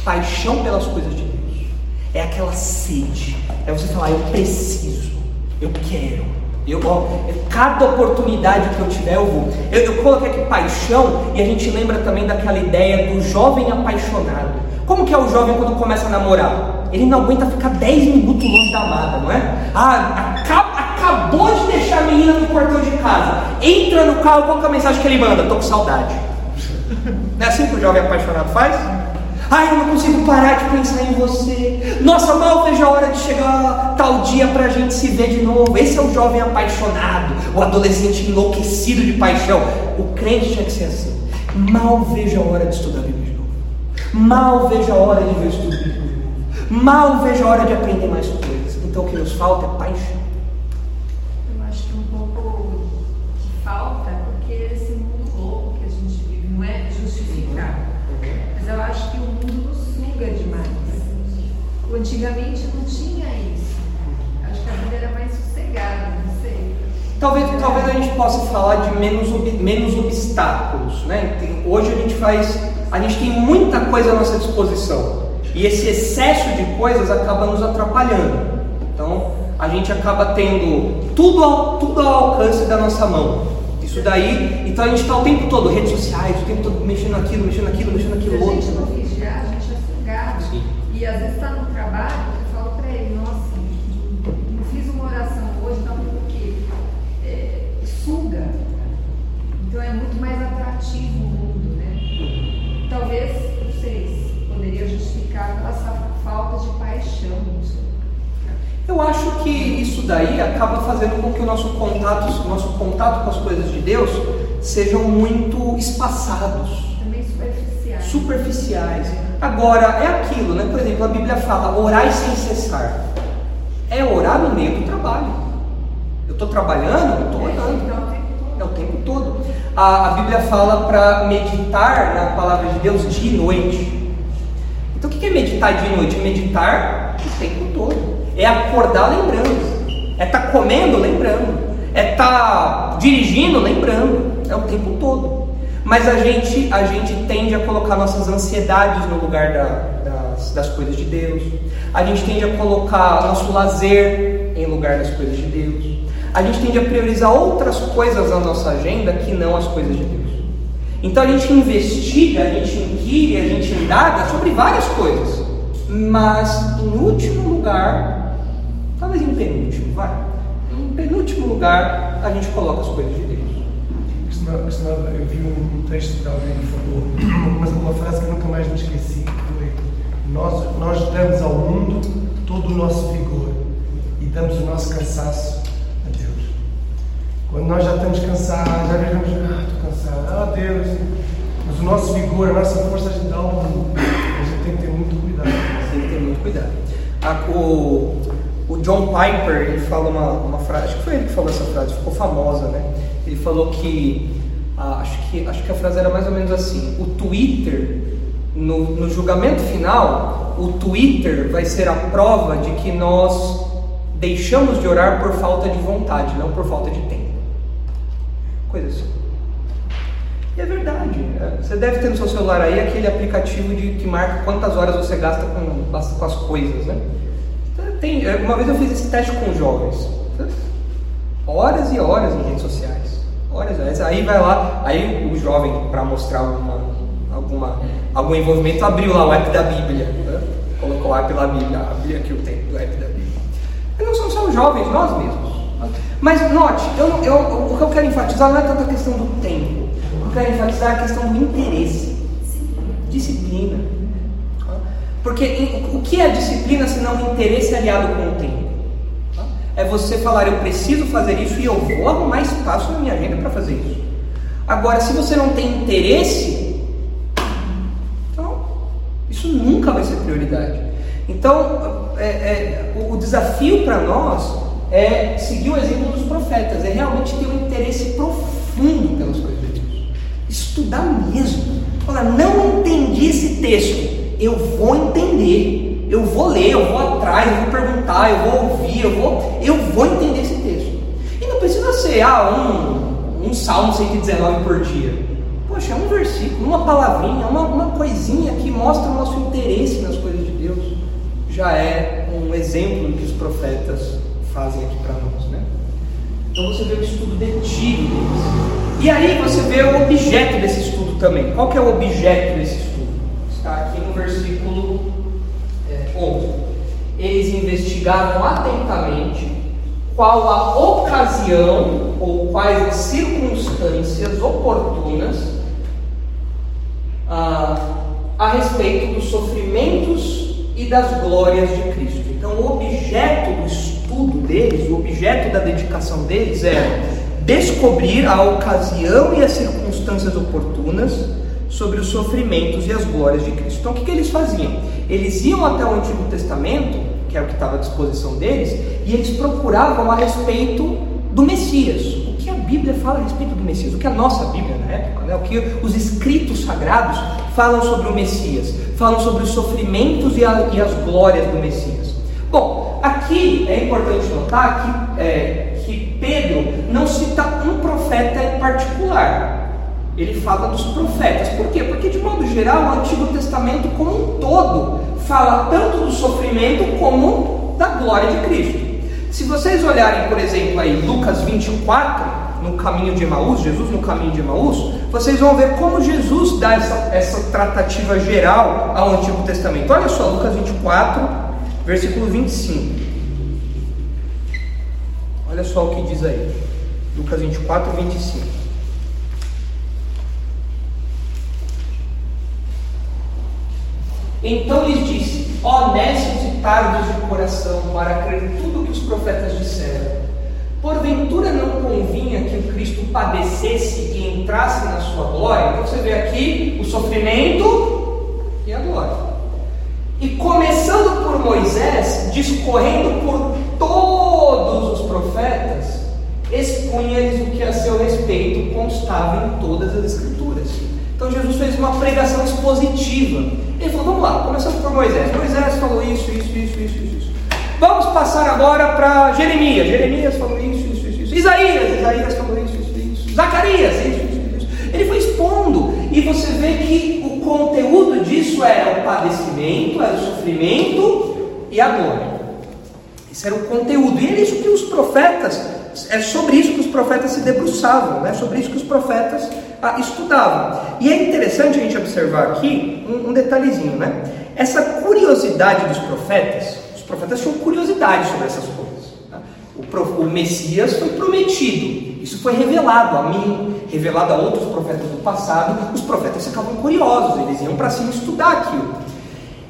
Paixão pelas coisas de Deus. É aquela sede. É você falar, eu preciso, eu quero. Eu, ó, cada oportunidade que eu tiver, eu vou. Eu, eu coloquei aqui paixão e a gente lembra também daquela ideia do jovem apaixonado. Como que é o jovem quando começa a namorar? Ele não aguenta ficar 10 minutos longe da amada, não é? Ah, acaba, acabou de deixar a menina no portão de casa. Entra no carro, qual é a mensagem que ele manda? Tô com saudade. Não é assim que o jovem apaixonado faz? Ai, eu não consigo parar de pensar em você. Nossa, mal vejo a hora de chegar tal dia para a gente se ver de novo. Esse é o jovem apaixonado, o adolescente enlouquecido de paixão. O crente tinha que ser assim. Mal vejo a hora de estudar a Bíblia de novo. Mal vejo a hora de ver o estudo novo. Mal vejo a hora de aprender mais coisas. Então o que nos falta é paixão. Eu acho que um pouco que falta, porque esse mundo louco que a gente vive não é justificar. Mas eu acho que o mundo nos suga demais. Antigamente não tinha isso. Acho que a vida era mais sossegada, não sei. Talvez, talvez a gente possa falar de menos, menos obstáculos, né? Tem- hoje a gente faz, a gente tem muita coisa à nossa disposição e esse excesso de coisas acaba nos atrapalhando. Então a gente acaba tendo tudo ao, tudo ao alcance da nossa mão. Isso daí, então a gente está o tempo todo, redes sociais, o tempo todo mexendo naquilo, mexendo naquilo, mexendo Se naquilo a gente não outro. vigiar, a gente é sugado. E às vezes está no trabalho, daí acaba fazendo com que o nosso contato, o nosso contato com as coisas de Deus sejam muito espaçados. Também superficiais. superficiais. Agora, é aquilo, né? Por exemplo, a Bíblia fala orai sem cessar. É orar no meio do trabalho. Eu estou trabalhando, eu estou orando. Então, todo. É o tempo todo. A, a Bíblia fala para meditar na palavra de Deus dia e noite. Então o que é meditar dia e noite? É meditar o tempo todo. É acordar lembrando. É estar comendo lembrando. É estar dirigindo lembrando. É o tempo todo. Mas a gente, a gente tende a colocar nossas ansiedades no lugar da- das, das coisas de Deus. A gente tende a colocar nosso lazer em lugar das coisas de Deus. A gente tende a priorizar outras coisas na nossa agenda que não as coisas de Deus. Então a gente investiga, a gente inquire, a gente indaga sobre várias coisas. Mas em último lugar, talvez em penúltimo, vai. Em penúltimo lugar, a gente coloca as coisas de Deus. Eu vi um texto que alguém falou, (coughs) mas uma frase que nunca mais me esqueci, que foi nós, nós damos ao mundo todo o nosso vigor e damos o nosso cansaço a Deus. Quando nós já estamos cansados, já vemos, ah, estou cansado, ah Deus, mas o nosso vigor, a nossa força a gente dá ao mundo. A gente tem que ter muito cuidado. Tem que ter muito cuidado. A- o, o John Piper, ele fala uma, uma frase, acho que foi ele que falou essa frase, ficou famosa, né? Ele falou que, ah, acho que, acho que a frase era mais ou menos assim, o Twitter, no, no julgamento final, o Twitter vai ser a prova de que nós deixamos de orar por falta de vontade, não por falta de tempo. Coisa assim. E é verdade. é. Você deve ter no seu celular aí aquele aplicativo de, que marca quantas horas você gasta com, com as coisas, né? Tem, é, uma vez eu fiz esse teste com jovens. Horas e horas em redes sociais. Horas e horas. Aí vai lá, aí o jovem, para mostrar alguma, algum envolvimento, abriu lá o app da Bíblia. né? Colocou o app da Bíblia, abriu aqui o tempo do app da Bíblia. Mas não são só os jovens, nós mesmos. Mas note, eu, eu- o que eu quero enfatizar não é tanto a questão do tempo. Eu quero enfatizar é a questão do interesse. Disciplina. Porque o que é disciplina se não interesse aliado com o tempo? é você falar, eu preciso fazer isso e eu vou arrumar espaço na minha agenda para fazer isso. Agora, se você não tem interesse, então isso nunca vai ser prioridade. Então, é, é, o, o desafio para nós é seguir o exemplo dos profetas, é realmente ter um interesse profundo pelas coisas de Deus, estudar mesmo. Falar, não entendi esse texto, eu vou entender, eu vou ler, eu vou atrás, eu vou perguntar, eu vou ouvir, eu vou, eu vou entender esse texto. E não precisa ser ah, um, um salmo 119 por dia. Poxa, é um versículo, uma palavrinha, uma, uma coisinha que mostra o nosso interesse nas coisas de Deus. Já é um exemplo que os profetas fazem aqui para nós, né? Então você vê o estudo detido. E aí você vê o objeto desse estudo também. Qual que é o objeto desse estudo? Versículo é, 11. Eles investigavam atentamente qual a ocasião ou quais as circunstâncias oportunas ah, a respeito dos sofrimentos e das glórias de Cristo. Então, o objeto do estudo deles, o objeto da dedicação deles é descobrir a ocasião e as circunstâncias oportunas sobre os sofrimentos e as glórias de Cristo. Então, o que, que eles faziam? Eles iam até o Antigo Testamento, que é o que estava à disposição deles, e eles procuravam a respeito do Messias. O que a Bíblia fala a respeito do Messias? O que a nossa Bíblia na época, né? o que os escritos sagrados falam sobre o Messias, falam sobre os sofrimentos e, a, e as glórias do Messias. Bom, aqui é importante notar que, é, que Pedro não cita um profeta em particular ele fala dos profetas. Por quê? Porque, de modo geral, o Antigo Testamento como um todo fala tanto do sofrimento como da glória de Cristo. Se vocês olharem, por exemplo, aí Lucas 24, no caminho de Emaús, Jesus no caminho de Emaús, vocês vão ver como Jesus dá essa, essa tratativa geral ao Antigo Testamento. Olha só, Lucas 24, versículo 25. Olha só o que diz aí. Lucas 24, 25. Então lhes disse: honestos e tardos de coração, para crer tudo o que os profetas disseram. Porventura não convinha que o Cristo padecesse e entrasse na sua glória? Então você vê aqui o sofrimento e a glória. E começando por Moisés, discorrendo por todos os profetas, expunha-lhes o que a seu respeito constava em todas as Escrituras. Então Jesus fez uma pregação expositiva ele falou: vamos lá, começando por Moisés. Moisés falou isso, isso, isso, isso, isso. Vamos passar agora para Jeremias. Jeremias falou isso, isso, isso, isso. Isaías, Isaías falou isso, isso, isso. Zacarias, isso, isso, isso. Ele foi expondo, e você vê que o conteúdo disso era o padecimento, era o sofrimento e a glória. Esse era o conteúdo, e era isso que os profetas, é sobre isso que os profetas se debruçavam, né? sobre isso que os profetas ah, estudavam. E é interessante a gente observar aqui um, um detalhezinho, né? Essa curiosidade dos profetas, os profetas tinham curiosidade sobre essas coisas. Tá? O, o Messias foi prometido, isso foi revelado a mim, revelado a outros profetas do passado. Os profetas ficavam curiosos, eles iam para cima estudar aquilo.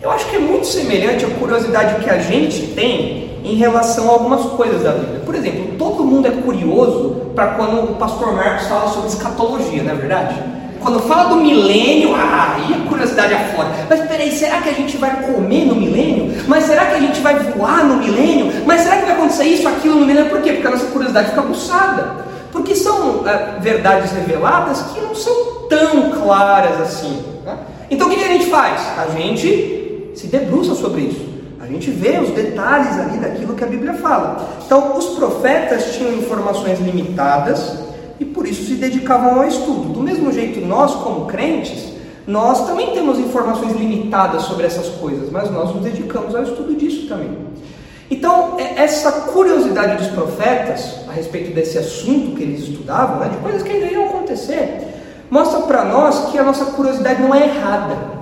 Eu acho que é muito semelhante à curiosidade que a gente tem em relação a algumas coisas da Bíblia. Por exemplo, todo mundo é curioso para quando o pastor Marcos fala sobre escatologia, não é verdade? Quando fala do milênio, ah, aí a curiosidade é fora. Mas peraí, será que a gente vai comer no milênio? Mas será que a gente vai voar no milênio? Mas será que vai acontecer isso, aquilo no milênio? Por quê? Porque a nossa curiosidade fica aguçada. Porque são é, verdades reveladas que não são tão claras assim. Né? Então o que a gente faz? A gente se debruça sobre isso. A gente vê os detalhes ali daquilo que a Bíblia fala. Então, os profetas tinham informações limitadas e por isso se dedicavam ao estudo. Do mesmo jeito, nós, como crentes, nós também temos informações limitadas sobre essas coisas, mas nós nos dedicamos ao estudo disso também. Então, é, essa curiosidade dos profetas a respeito desse assunto que eles estudavam, né, de coisas que ainda iam acontecer, mostra para nós que a nossa curiosidade não é errada.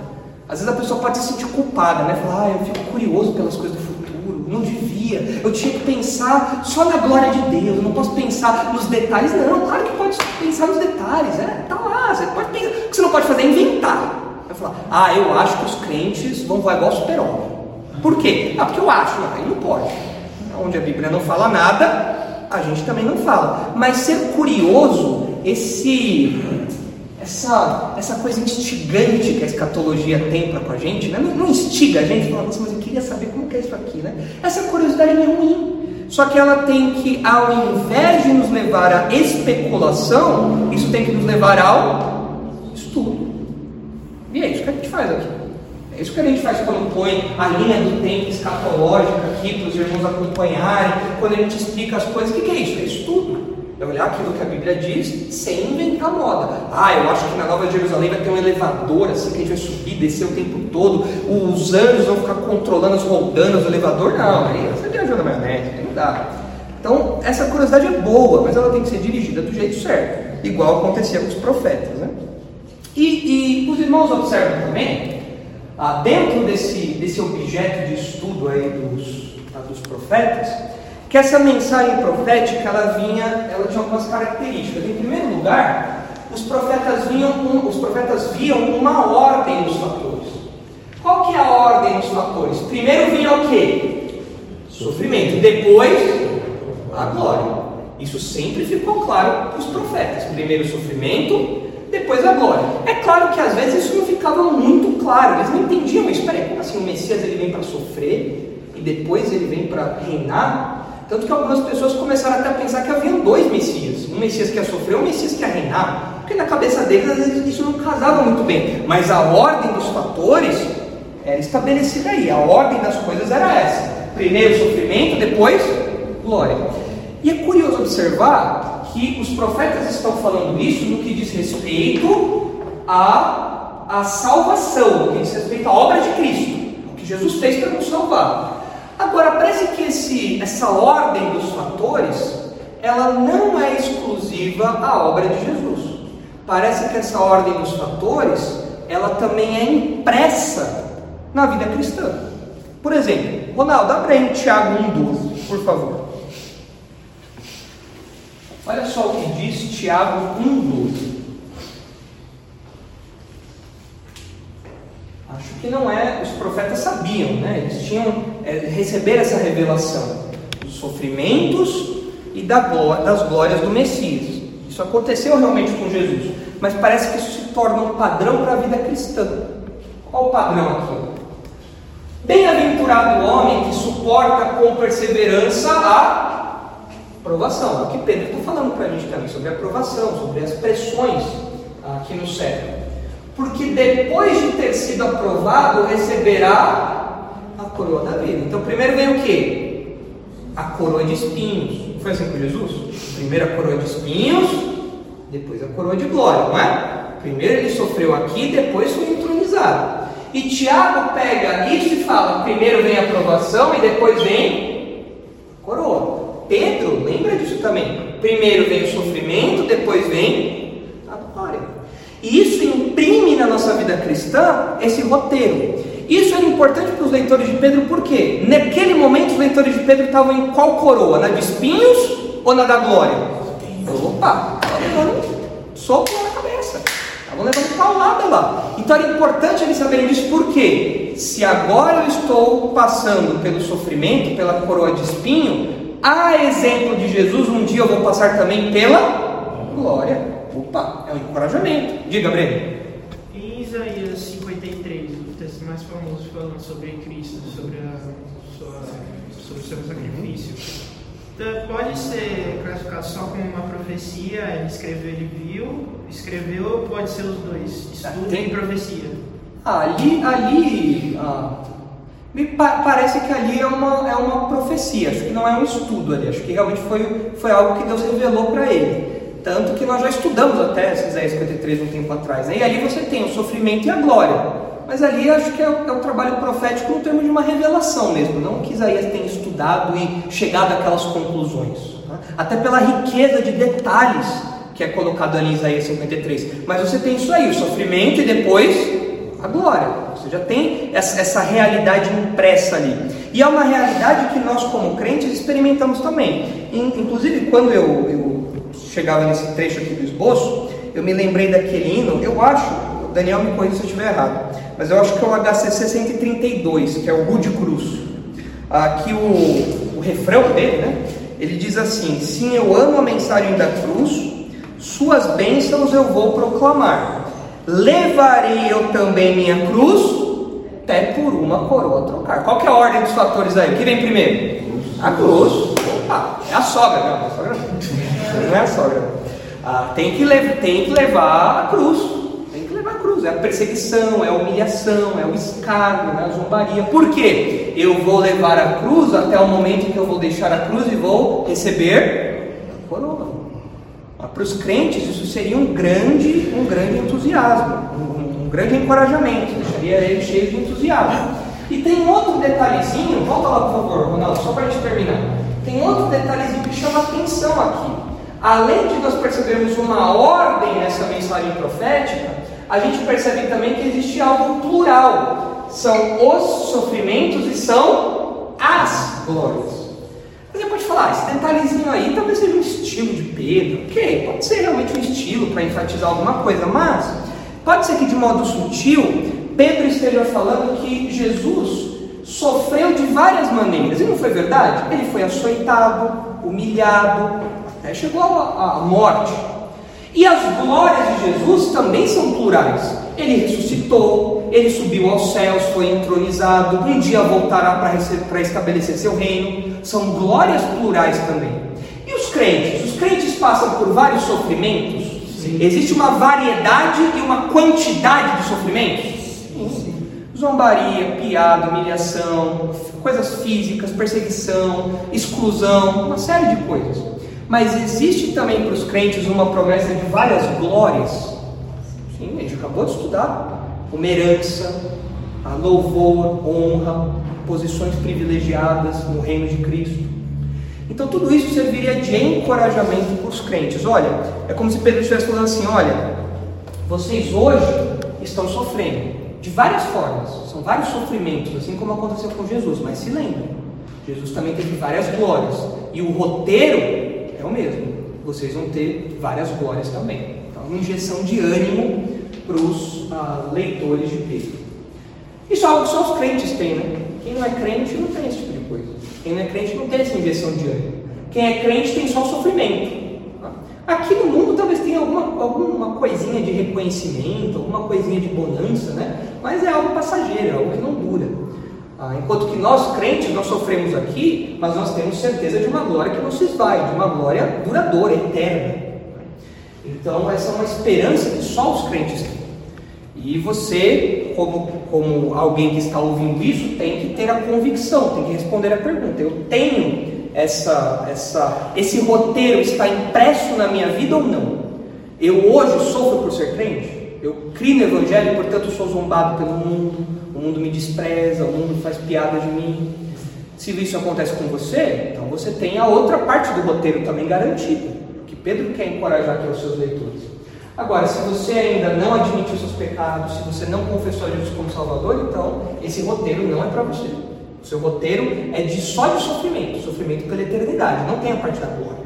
Às vezes a pessoa pode se sentir culpada, né? Falar, ah, eu fico curioso pelas coisas do futuro, não devia, eu tinha que pensar só na glória de Deus, eu não posso pensar nos detalhes. Não, claro que pode pensar nos detalhes, é, tá lá, você pode pensar. O que você não pode fazer é inventar. Vai falar, ah, eu acho que os crentes vão voar igual super-homem. Por quê? Ah, porque eu acho, aí não pode. Onde a Bíblia não fala nada, a gente também não fala. Mas ser curioso, esse essa, essa coisa instigante que a escatologia tem para com a gente, né? não, não instiga a gente, fala, mas eu queria saber como que é isso aqui, né? Essa curiosidade não é ruim. Só que ela tem que, ao invés de nos levar à especulação, isso tem que nos levar ao estudo. E é isso que a gente faz aqui. É isso que a gente faz quando põe a linha do tempo escatológica aqui para os irmãos acompanharem, quando a gente explica as coisas. O que, é isso? É estudo. É olhar aquilo que a Bíblia diz sem inventar moda. Ah, eu acho que na Nova Jerusalém vai ter um elevador assim que a gente vai subir, descer o tempo todo. Os anjos vão ficar controlando as roldanas do elevador. Não, aí você viajou na maionese, não dá. Então, essa curiosidade é boa, mas ela tem que ser dirigida do jeito certo, igual acontecia com os profetas. Né? E, e os irmãos observam também, ah, dentro desse, desse objeto de estudo aí dos, ah, dos profetas, que essa mensagem profética ela vinha, ela tinha algumas características. Em primeiro lugar, os profetas viam, um, os profetas viam uma ordem nos fatores. Qual que é a ordem dos fatores? Primeiro vinha o quê? Sofrimento. Depois a glória. Isso sempre ficou claro para os profetas. Primeiro o sofrimento, depois a glória. É claro que às vezes isso não ficava muito claro. Eles não entendiam isso. Espera aí, como assim o Messias ele vem para sofrer e depois ele vem para reinar? Tanto que algumas pessoas começaram até a pensar que haviam dois Messias: um Messias que ia sofrer um Messias que ia reinar. Porque na cabeça deles, às vezes, isso não casava muito bem. Mas a ordem dos fatores era estabelecida aí. A ordem das coisas era essa: primeiro sofrimento, depois glória. E é curioso observar que os profetas estão falando isso no que diz respeito à, à salvação, no que diz respeito à obra de Cristo, o que Jesus fez para nos salvar. Agora, parece que esse, essa ordem dos fatores, ela não é exclusiva à obra de Jesus. Parece que essa ordem dos fatores, ela também é impressa na vida cristã. Por exemplo, Ronaldo, abre aí Tiago 1,12, por favor. Olha só o que diz Tiago 1,12. Acho que não é, os profetas sabiam, né? Eles tinham é, receber essa revelação dos sofrimentos e da glória, das glórias do Messias. Isso aconteceu realmente com Jesus, mas parece que isso se torna um padrão para a vida cristã. Qual o padrão aqui? Bem-aventurado o homem que suporta com perseverança a provação. O que Pedro está falando para a gente também sobre a provação, sobre as pressões aqui no céu porque depois de ter sido aprovado, receberá a coroa da vida. Então, primeiro vem o que? A coroa de espinhos. Foi assim com Jesus? Primeiro a coroa de espinhos, depois a coroa de glória, não é? Primeiro ele sofreu aqui, depois foi entronizado. E Tiago pega isso e fala: primeiro vem a aprovação e depois vem a coroa. Pedro, lembra disso também. Primeiro vem o sofrimento, depois vem. E isso imprime na nossa vida cristã esse roteiro. Isso era importante para os leitores de Pedro, porque naquele momento os leitores de Pedro estavam em qual coroa? Na de espinhos ou na da glória? Opa, sopro na cabeça, estavam levando paulada lá. Então era importante eles saberem disso, porque se agora eu estou passando pelo sofrimento, pela coroa de espinho, a exemplo de Jesus, um dia eu vou passar também pela glória. Opa, um encorajamento. Diga, Breno. Em Isaías 53, o texto mais famoso falando sobre Cristo, sobre, a, sua, sobre o seu sacrifício, então, pode ser classificado só como uma profecia, ele escreveu, ele viu, escreveu, pode ser os dois, estudo Tem... e profecia? Ali, ali ah, me pa parece que ali é uma, é uma profecia, acho que não é um estudo ali, acho que realmente foi, foi algo que Deus revelou para ele. Tanto que nós já estudamos até Isaías 53 um tempo atrás. Né? E ali você tem o sofrimento e a glória. Mas ali acho que é o, é o trabalho profético no termo de uma revelação mesmo. Não que Isaías tenha estudado e chegado àquelas conclusões. Tá? Até pela riqueza de detalhes que é colocado ali em Isaías 53. Mas você tem isso aí, o sofrimento e depois a glória. Você já tem essa, essa realidade impressa ali. E é uma realidade que nós, como crentes, experimentamos também. Inclusive, quando eu, eu chegava nesse trecho aqui do esboço, eu me lembrei daquele hino, eu acho, o Daniel me corrija se eu estiver errado, mas eu acho que é o HCC 132, que é o Rude Cruz. Aqui o, o refrão dele, né? Ele diz assim: Sim, eu amo a mensagem da cruz, suas bênçãos eu vou proclamar. Levarei eu também minha cruz, até por uma coroa trocar. Qual que é a ordem dos fatores aí? O que vem primeiro? A cruz. Opa, é a sogra, não, a sogra não. Não é a sogra. Ah, tem, que tem que levar a cruz. Tem que levar a cruz. É a perseguição, é a humilhação, é o escárnio, é a zombaria. Por quê? Eu vou levar a cruz até o momento em que eu vou deixar a cruz e vou receber a coroa. Ah, para os crentes isso seria um grande, um grande entusiasmo, um, um grande encorajamento, deixaria eles cheios de entusiasmo. E tem outro detalhezinho, volta lá por favor, Ronaldo, só para a gente terminar. Tem outro detalhezinho que chama atenção aqui. Além de nós percebermos uma ordem nessa mensagem profética, a gente percebe também que existe algo plural. São os sofrimentos e são as glórias. Você pode falar, esse detalhezinho aí talvez seja um estilo de Pedro. Ok, pode ser realmente um estilo para enfatizar alguma coisa, mas pode ser que de modo sutil Pedro esteja falando que Jesus sofreu de várias maneiras. E não foi verdade? Ele foi açoitado, humilhado, até chegou à morte. E as glórias de Jesus também são plurais. Ele ressuscitou, ele subiu aos céus, foi entronizado, um dia voltará para estabelecer seu reino. São glórias plurais também. E os crentes? Os crentes passam por vários sofrimentos? Sim. Existe uma variedade e uma quantidade de sofrimentos? Zombaria, piada, humilhação, coisas físicas, perseguição, exclusão, uma série de coisas. Mas existe também para os crentes uma promessa de várias glórias. Sim, a gente acabou de estudar. Uma herança, a louvor, honra, posições privilegiadas no reino de Cristo. Então tudo isso serviria de encorajamento para os crentes. Olha, é como se Pedro estivesse falando assim: olha, vocês hoje estão sofrendo, de várias formas, são vários sofrimentos, assim como aconteceu com Jesus, mas se lembrem, Jesus também teve várias glórias, e o roteiro o mesmo, vocês vão ter várias glórias também. Então, uma injeção de ânimo para os ah, leitores de Pedro. Isso é algo que só os crentes têm, né? Quem não é crente não tem esse tipo de coisa. Quem não é crente não tem essa injeção de ânimo. Quem é crente tem só sofrimento. Aqui no mundo talvez tenha alguma, alguma coisinha de reconhecimento, alguma coisinha de bonança, né? mas é algo passageiro, é algo que não dura. Ah, enquanto que nós crentes, nós sofremos aqui, mas nós temos certeza de uma glória que não se esvai, de uma glória duradoura, eterna. Então, essa é uma esperança que só os crentes têm. E você, como, como alguém que está ouvindo isso, tem que ter a convicção, tem que responder a pergunta: eu tenho essa, essa, esse roteiro está impresso na minha vida ou não? Eu hoje sofro por ser crente? Eu crio no Evangelho, portanto sou zombado pelo mundo, o mundo me despreza, o mundo faz piada de mim. Se isso acontece com você, então você tem a outra parte do roteiro também garantida, que Pedro quer encorajar aqui aos seus leitores. Agora, se você ainda não admite os seus pecados, se você não confessou a Jesus como Salvador, então esse roteiro não é para você. O seu roteiro é de só de sofrimento, sofrimento pela eternidade, não tem a parte da glória.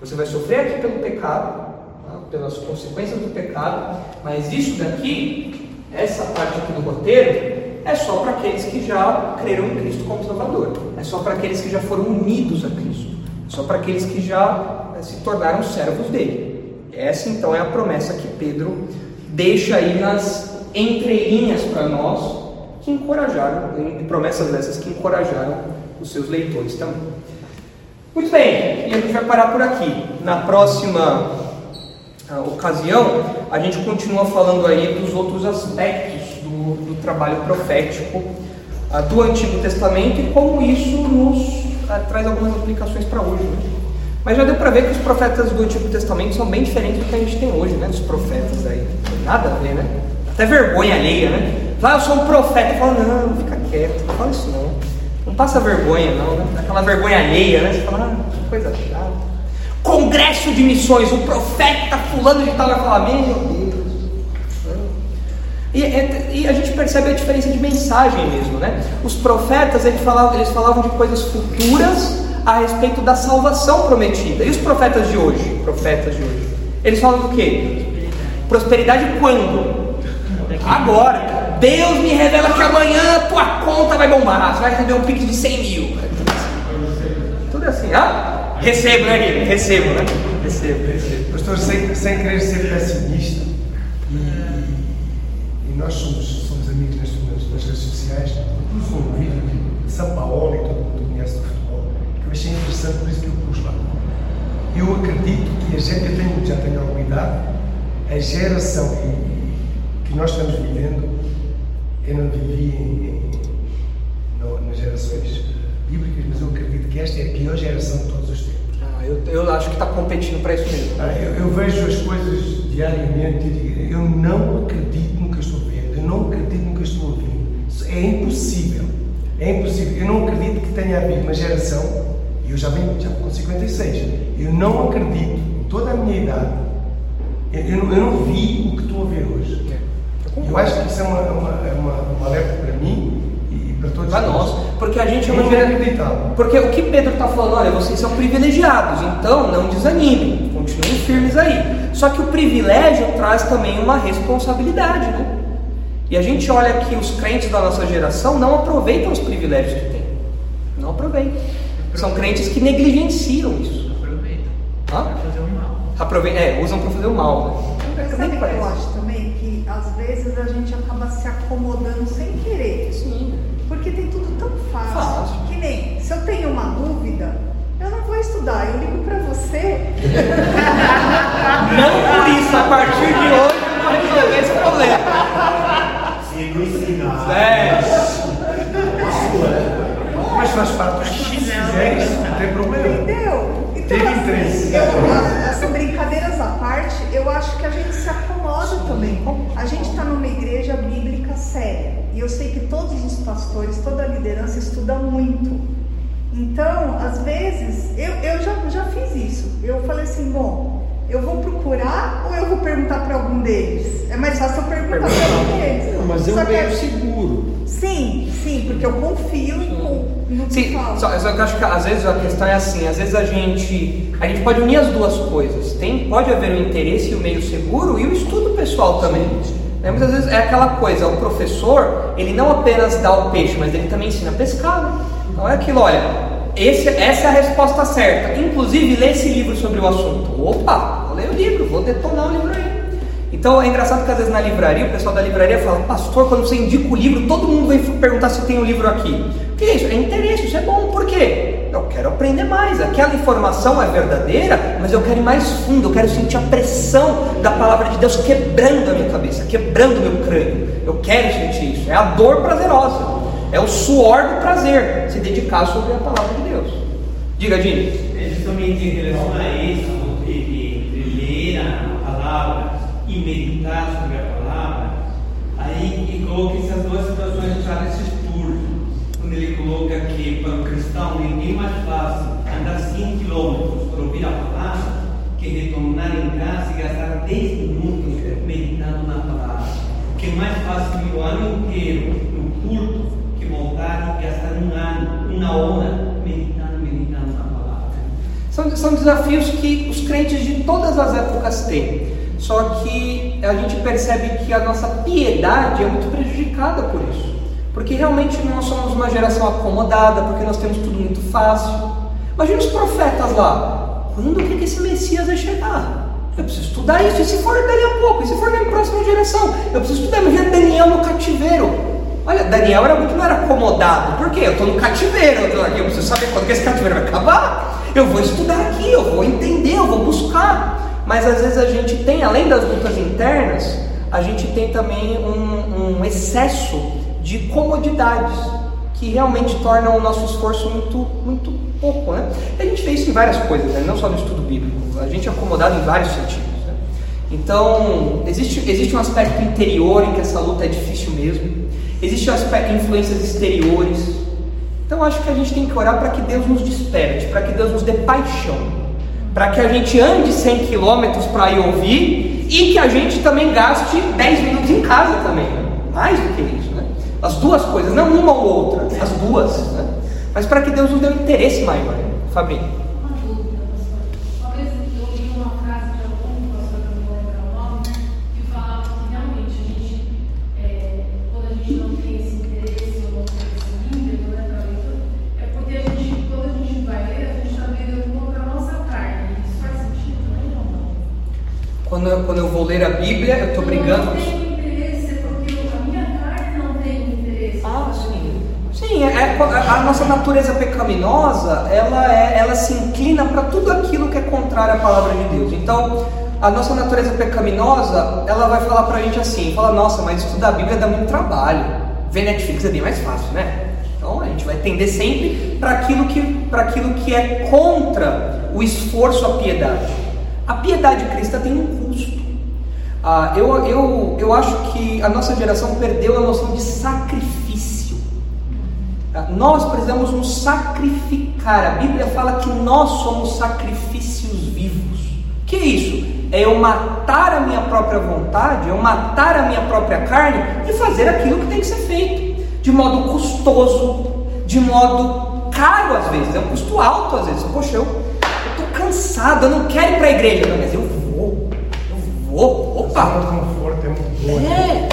Você vai sofrer aqui pelo pecado, tá? pelas consequências do pecado, mas isso daqui, essa parte aqui do roteiro, é só para aqueles que já creram em Cristo como Salvador, é só para aqueles que já foram unidos a Cristo, é só para aqueles que já eh, se tornaram servos dele. Essa então é a promessa que Pedro deixa aí nas entrelinhas para nós que encorajaram, promessas dessas que encorajaram os seus leitores também. Muito bem, e a gente vai parar por aqui. Na próxima ocasião, a gente continua falando aí dos outros aspectos do, do trabalho profético uh, do Antigo Testamento e como isso nos uh, traz algumas aplicações para hoje. Né? Mas já deu para ver que os profetas do Antigo Testamento são bem diferentes do que a gente tem hoje, né? Dos profetas aí. Nada a ver, né? Até vergonha alheia, né? Fala, eu sou um profeta. Fala, não, fica quieto, não fala isso não. Não passa vergonha, não, né? Aquela vergonha alheia, né? Você fala, ah, que coisa chata. Congresso de missões, o profeta fulano de tal vai falar, meu Deus. E, e, a gente percebe a diferença de mensagem mesmo, né? Os profetas, eles falavam, eles falavam de coisas futuras a respeito da salvação prometida. E os profetas de hoje? Profetas de hoje. Eles falam do quê? Prosperidade quando? Agora Deus me revela que amanhã tua conta vai bombar, você vai receber um pix de 100 mil. Tudo assim, ah? Recebo, né, Guilherme? Recebo, né? Recebo, recebo. Pastor, sem, sem querer ser pessimista, e, e nós somos, somos amigos nas, nas, redes sociais, pus um vídeo de São Paulo, que todo mundo conhece do futebol, que eu achei interessante, por isso que eu pus lá. Eu acredito que a gente, eu tenho, já tenho alguma idade, a geração que, nós estamos vivendo, eu não vivi em, em, nas gerações bíblicas, mas eu acredito que esta é a pior geração de todos os tempos. Eu, eu acho que está competindo para isso mesmo. Ah, Eu, eu vejo as coisas diariamente e digo, eu não acredito no que estou vendo, eu não acredito no que estou ouvindo. É impossível. É impossível. Eu não acredito que tenha havido uma geração, e eu já venho já com 56, eu não acredito, em toda a minha idade, eu, eu não, eu não vi o que estou a ver hoje. Eu acho que isso é uma, uma, é uma, uma alerta para mim para Para nós, porque a gente é uma geração. Porque o que Pedro está falando, olha, vocês são privilegiados, então não desanimem, continuem firmes aí. Só que o privilégio traz também uma responsabilidade, né? E a gente olha que os crentes da nossa geração não aproveitam os privilégios que têm. Não aproveitam. São crentes que negligenciam isso. Aproveita. Hã? Pra fazer um mal. Aproveitam, é, usam para fazer o mal, né? Sabe o que eu acho também? Que às vezes a gente acaba se acomodando sem nem, se eu tenho uma dúvida, eu não vou estudar, eu ligo pra você. (laughs) Não por isso, a partir de hoje eu vou resolver esse problema. Se não ensinar. É. Mas faz parte que fizer isso, não tem problema. Entendeu? Teve eu, a- assim, brincadeiras à parte, eu acho que a gente se acomoda também. A gente está numa igreja bíblica séria. E eu sei que todos os pastores, toda a liderança estuda muito. Então, às vezes, eu, eu já, já fiz isso. Eu falei assim, bom, eu vou procurar ou eu vou perguntar para algum deles? É mais fácil eu perguntar para algum deles. Não, mas é Só que- meio seguro. Sim, sim, porque eu confio no, no que Sim, fala. só, só que eu acho que às vezes a questão é assim, às vezes a gente a gente pode unir as duas coisas. Tem, pode haver o interesse e o meio seguro e o estudo pessoal também. Né? Muitas vezes é aquela coisa, o professor, ele não apenas dá o peixe, mas ele também ensina a pescar. Né? Então é aquilo, olha, esse, essa é a resposta certa. Inclusive, lê esse livro sobre o assunto. Opa, vou ler o livro, vou detonar o livro aí. Então é engraçado que às vezes na livraria, o pessoal da livraria fala, pastor, quando você indica o livro, todo mundo vem perguntar se tem o livro aqui. O que é isso? É interesse, isso é bom. Por quê? Eu quero aprender mais. Aquela informação é verdadeira, mas eu quero ir mais fundo, eu quero sentir a pressão da palavra de Deus quebrando a minha cabeça, quebrando o meu crânio. Eu quero sentir isso. É a dor prazerosa. É o suor do prazer, se dedicar sobre a palavra de Deus. Diga, Dini. Justamente em relação a isso, a palavra e meditar sobre a palavra, aí que coloca essas duas situações de Charles Spurgeon, quando ele coloca que para o cristão bem mais fácil andar 100 quilômetros para ouvir a palavra que retornar em casa e gastar 10 minutos meditando na palavra. Que é mais fácil ir o ano inteiro no culto que voltar e gastar um ano, uma hora meditando, meditando na palavra. São, são desafios que os crentes de todas as épocas têm. Só que a gente percebe que a nossa piedade é muito prejudicada por isso. Porque realmente nós somos uma geração acomodada, porque nós temos tudo muito fácil. Imagina os profetas lá. Quando que esse Messias vai chegar? Eu preciso estudar isso. E se for dali a pouco? E se for na próxima geração? Eu preciso estudar. Imagina Daniel no cativeiro. Olha, Daniel era muito não era acomodado. Por quê? Eu estou no cativeiro. Eu, aqui, eu preciso saber quando que esse cativeiro vai acabar. Eu vou estudar aqui, eu vou entender, eu vou buscar. Mas às vezes a gente tem, além das lutas internas, a gente tem também um, um excesso de comodidades que realmente tornam o nosso esforço muito, muito pouco, né? A gente vê isso em várias coisas, né? não só no estudo bíblico. A gente é acomodado em vários sentidos. Né? Então, existe, existe um aspecto interior em que essa luta é difícil mesmo. Existe um aspecto influências exteriores. Então, acho que a gente tem que orar para que Deus nos desperte, para que Deus nos dê paixão para que a gente ande 100 quilômetros para ir ouvir e que a gente também gaste 10 minutos em casa também, mais do que isso, né? As duas coisas, não uma ou outra, as duas, né? Mas para que Deus nos dê um interesse maior, Fabinho. Quando, quando eu vou ler a Bíblia, eu estou brigando. Não tenho interesse, porque a minha carne não tem interesse. Ah, sim. Sim, é, é- a, a nossa natureza pecaminosa, ela, é, ela se inclina para tudo aquilo que é contrário à palavra de Deus. Então, a nossa natureza pecaminosa, ela vai falar para a gente assim, fala, nossa, mas estudar a Bíblia dá muito trabalho. Ver Netflix é bem mais fácil, né? Então a gente vai tender sempre para aquilo que para aquilo que é contra o esforço à piedade. A piedade cristã tem um. Ah, eu, eu, eu acho que a nossa geração perdeu a noção de sacrifício. Ah, Nós precisamos nos sacrificar. A Bíblia fala que nós somos sacrifícios vivos. Que é isso? É eu matar a minha própria vontade, eu matar a minha própria carne e fazer aquilo que tem que ser feito. De modo custoso, de modo caro às vezes, é um custo alto às vezes. Poxa, eu estou cansado, eu não quero ir para a igreja, não, mas eu Opa! conforto é muito boa. É,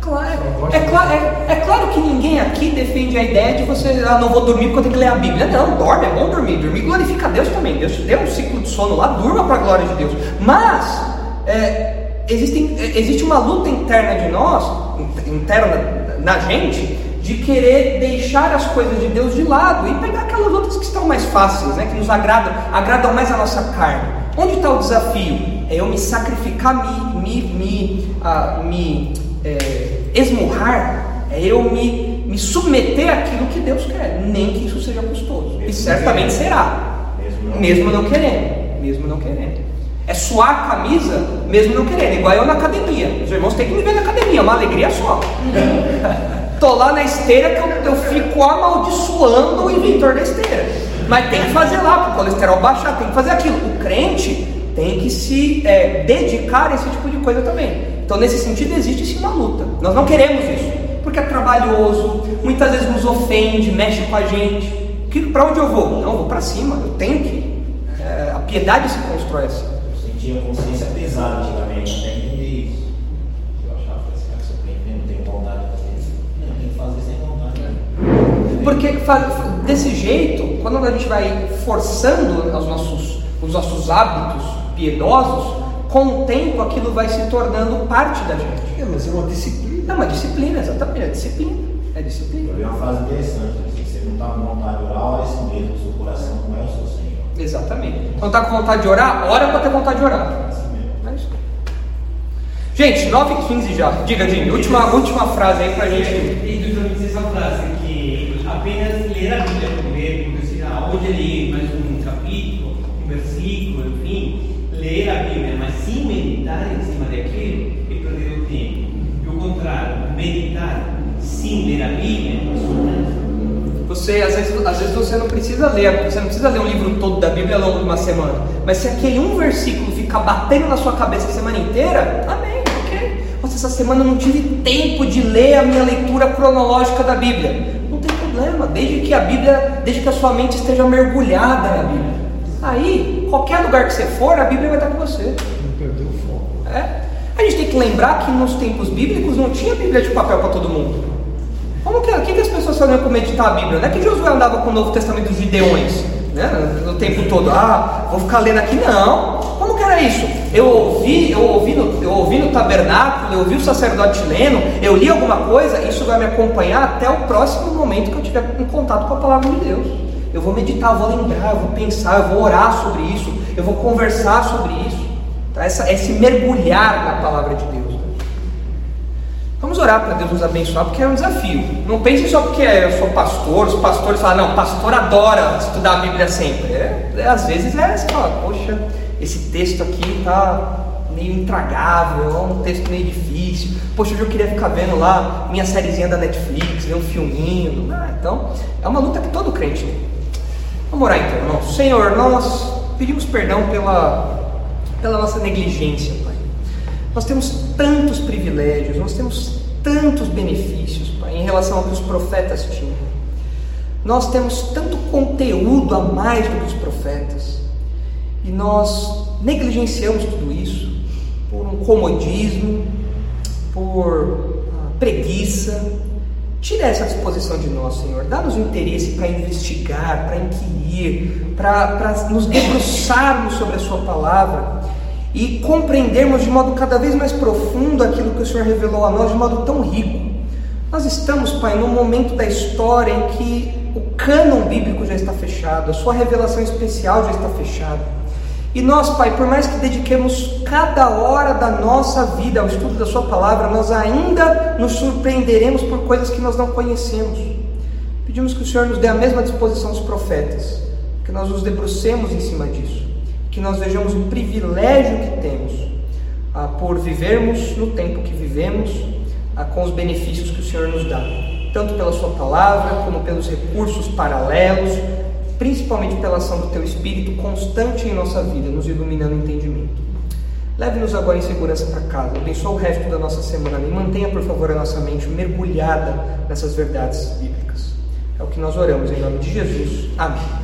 claro. É, é- é claro que ninguém aqui defende a ideia de você, ah, não vou dormir porque eu tenho que ler a Bíblia. Não, dorme, é bom dormir. Dormir glorifica a Deus também. Deus te deu um ciclo de sono lá, durma para a glória de Deus. Mas, é, existem, é, existe uma luta interna de nós, in- interna na gente, de querer deixar as coisas de Deus de lado e pegar aquelas outras que estão mais fáceis, né, que nos agradam, agradam mais a nossa carne. Onde está o desafio? É eu me sacrificar, me, me, me, ah, me é, esmurrar, é eu me, me submeter àquilo que Deus quer, nem que isso seja custoso. E certamente será, mesmo não querendo, mesmo não querendo. É suar a camisa, mesmo não querendo, igual eu na academia. Os irmãos têm que me ver na academia, é uma alegria só. (laughs) Tô lá na esteira que eu, eu fico amaldiçoando o inventor da esteira. Mas tem que fazer lá, para o colesterol baixar, tem que fazer aquilo. O crente tem que se é, dedicar a esse tipo de coisa também. Então, nesse sentido, existe sim uma luta. Nós não queremos isso, porque é trabalhoso, muitas vezes nos ofende, mexe com a gente. Para onde eu vou? Não, eu vou para cima, eu tenho que. É, a piedade se constrói assim. Eu sentia consciência pesada antigamente, até entender isso. Eu achava que assim, ah, se eu tenho, não tenho vontade de fazer isso. Não, tem que fazer sem vontade. né? Porque desse jeito, quando a gente vai forçando os nossos, os nossos hábitos piedosos, com o tempo aquilo vai se tornando parte da gente. É, mas é uma disciplina. É uma disciplina, exatamente, é disciplina. É disciplina. Eu vi uma frase interessante, assim, você não está com vontade de orar, ora esse mesmo, seu coração não é o seu Senhor. Exatamente. Quando tá com vontade de orar, ora para ter vontade de orar. Assim mesmo. É isso. Gente, 9 h 15 já. Diga, Jimmy, última, última frase aí pra gente. E do João essa frase que apenas ler a Bíblia primeiro, porque ah, hoje li mais um capítulo, um versículo, enfim, ler a Bíblia, mas sim meditar em cima daquilo e perder o tempo. E o contrário, meditar sem ler a Bíblia, é. Você, às vezes, às vezes você não precisa ler, você não precisa ler o livro todo da Bíblia ao longo de uma semana. Mas se aquele um versículo ficar batendo na sua cabeça a semana inteira, amém, ok. Nossa, essa semana eu não tive tempo de ler a minha leitura cronológica da Bíblia. Desde que a Bíblia, desde que a sua mente esteja mergulhada na Bíblia. Aí, qualquer lugar que você for, a Bíblia vai estar com você. Não perdeu o foco. É. A gente tem que lembrar que nos tempos bíblicos não tinha Bíblia de papel para todo mundo. Como que, o que, que as pessoas faziam com meditar a Bíblia? Não é que Josué andava com o Novo Testamento dos Gideões, né? O tempo todo, ah, vou ficar lendo aqui, não. Como que era isso? Eu ouvi, eu ouvi no, eu ouvi no tabernáculo, eu ouvi o sacerdote lendo, eu li alguma coisa, isso vai me acompanhar até o próximo momento que eu tiver em contato com a palavra de Deus. Eu vou meditar, eu vou lembrar, eu vou pensar, eu vou orar sobre isso, eu vou conversar sobre isso. Tá? Essa, esse mergulhar na palavra de Deus. né? Vamos orar para Deus nos abençoar, porque é um desafio. Não pense só porque eu sou pastor, os pastores falam, não, pastor adora estudar a Bíblia sempre. É, é, às vezes é, você fala, poxa, esse texto aqui tá meio intragável, é um texto meio difícil. Poxa, hoje eu queria ficar vendo lá minha sériezinha da Netflix, ver um filminho. Ah, então, é uma luta que todo crente tem. Vamos orar então, irmãos. Senhor, nós pedimos perdão pela, pela nossa negligência, Pai. Nós temos tantos privilégios, nós temos tantos benefícios, Pai, em relação ao que os profetas tinham. Nós temos tanto conteúdo a mais do que os profetas. E nós negligenciamos tudo isso por um comodismo, por ah, preguiça. Tira essa disposição de nós, Senhor. Dá-nos o interesse para investigar, para inquirir, para, nos debruçarmos sobre a Sua palavra e compreendermos de modo cada vez mais profundo aquilo que o Senhor revelou a nós de modo tão rico. Nós estamos, Pai, num momento da história em que o cânon bíblico já está fechado, a sua revelação especial já está fechada. E nós, Pai, por mais que dediquemos cada hora da nossa vida ao estudo da Sua palavra, nós ainda nos surpreenderemos por coisas que nós não conhecemos. Pedimos que o Senhor nos dê a mesma disposição dos profetas, que nós nos debrucemos em cima disso que nós vejamos o privilégio que temos ah, por vivermos no tempo que vivemos, ah, com os benefícios que o Senhor nos dá, tanto pela Sua palavra, como pelos recursos paralelos, principalmente pela ação do Teu Espírito constante em nossa vida, nos iluminando o entendimento. Leve-nos agora em segurança para casa, abençoe o resto da nossa semana e mantenha, por favor, a nossa mente mergulhada nessas verdades bíblicas. É o que nós oramos em nome de Jesus. Amém.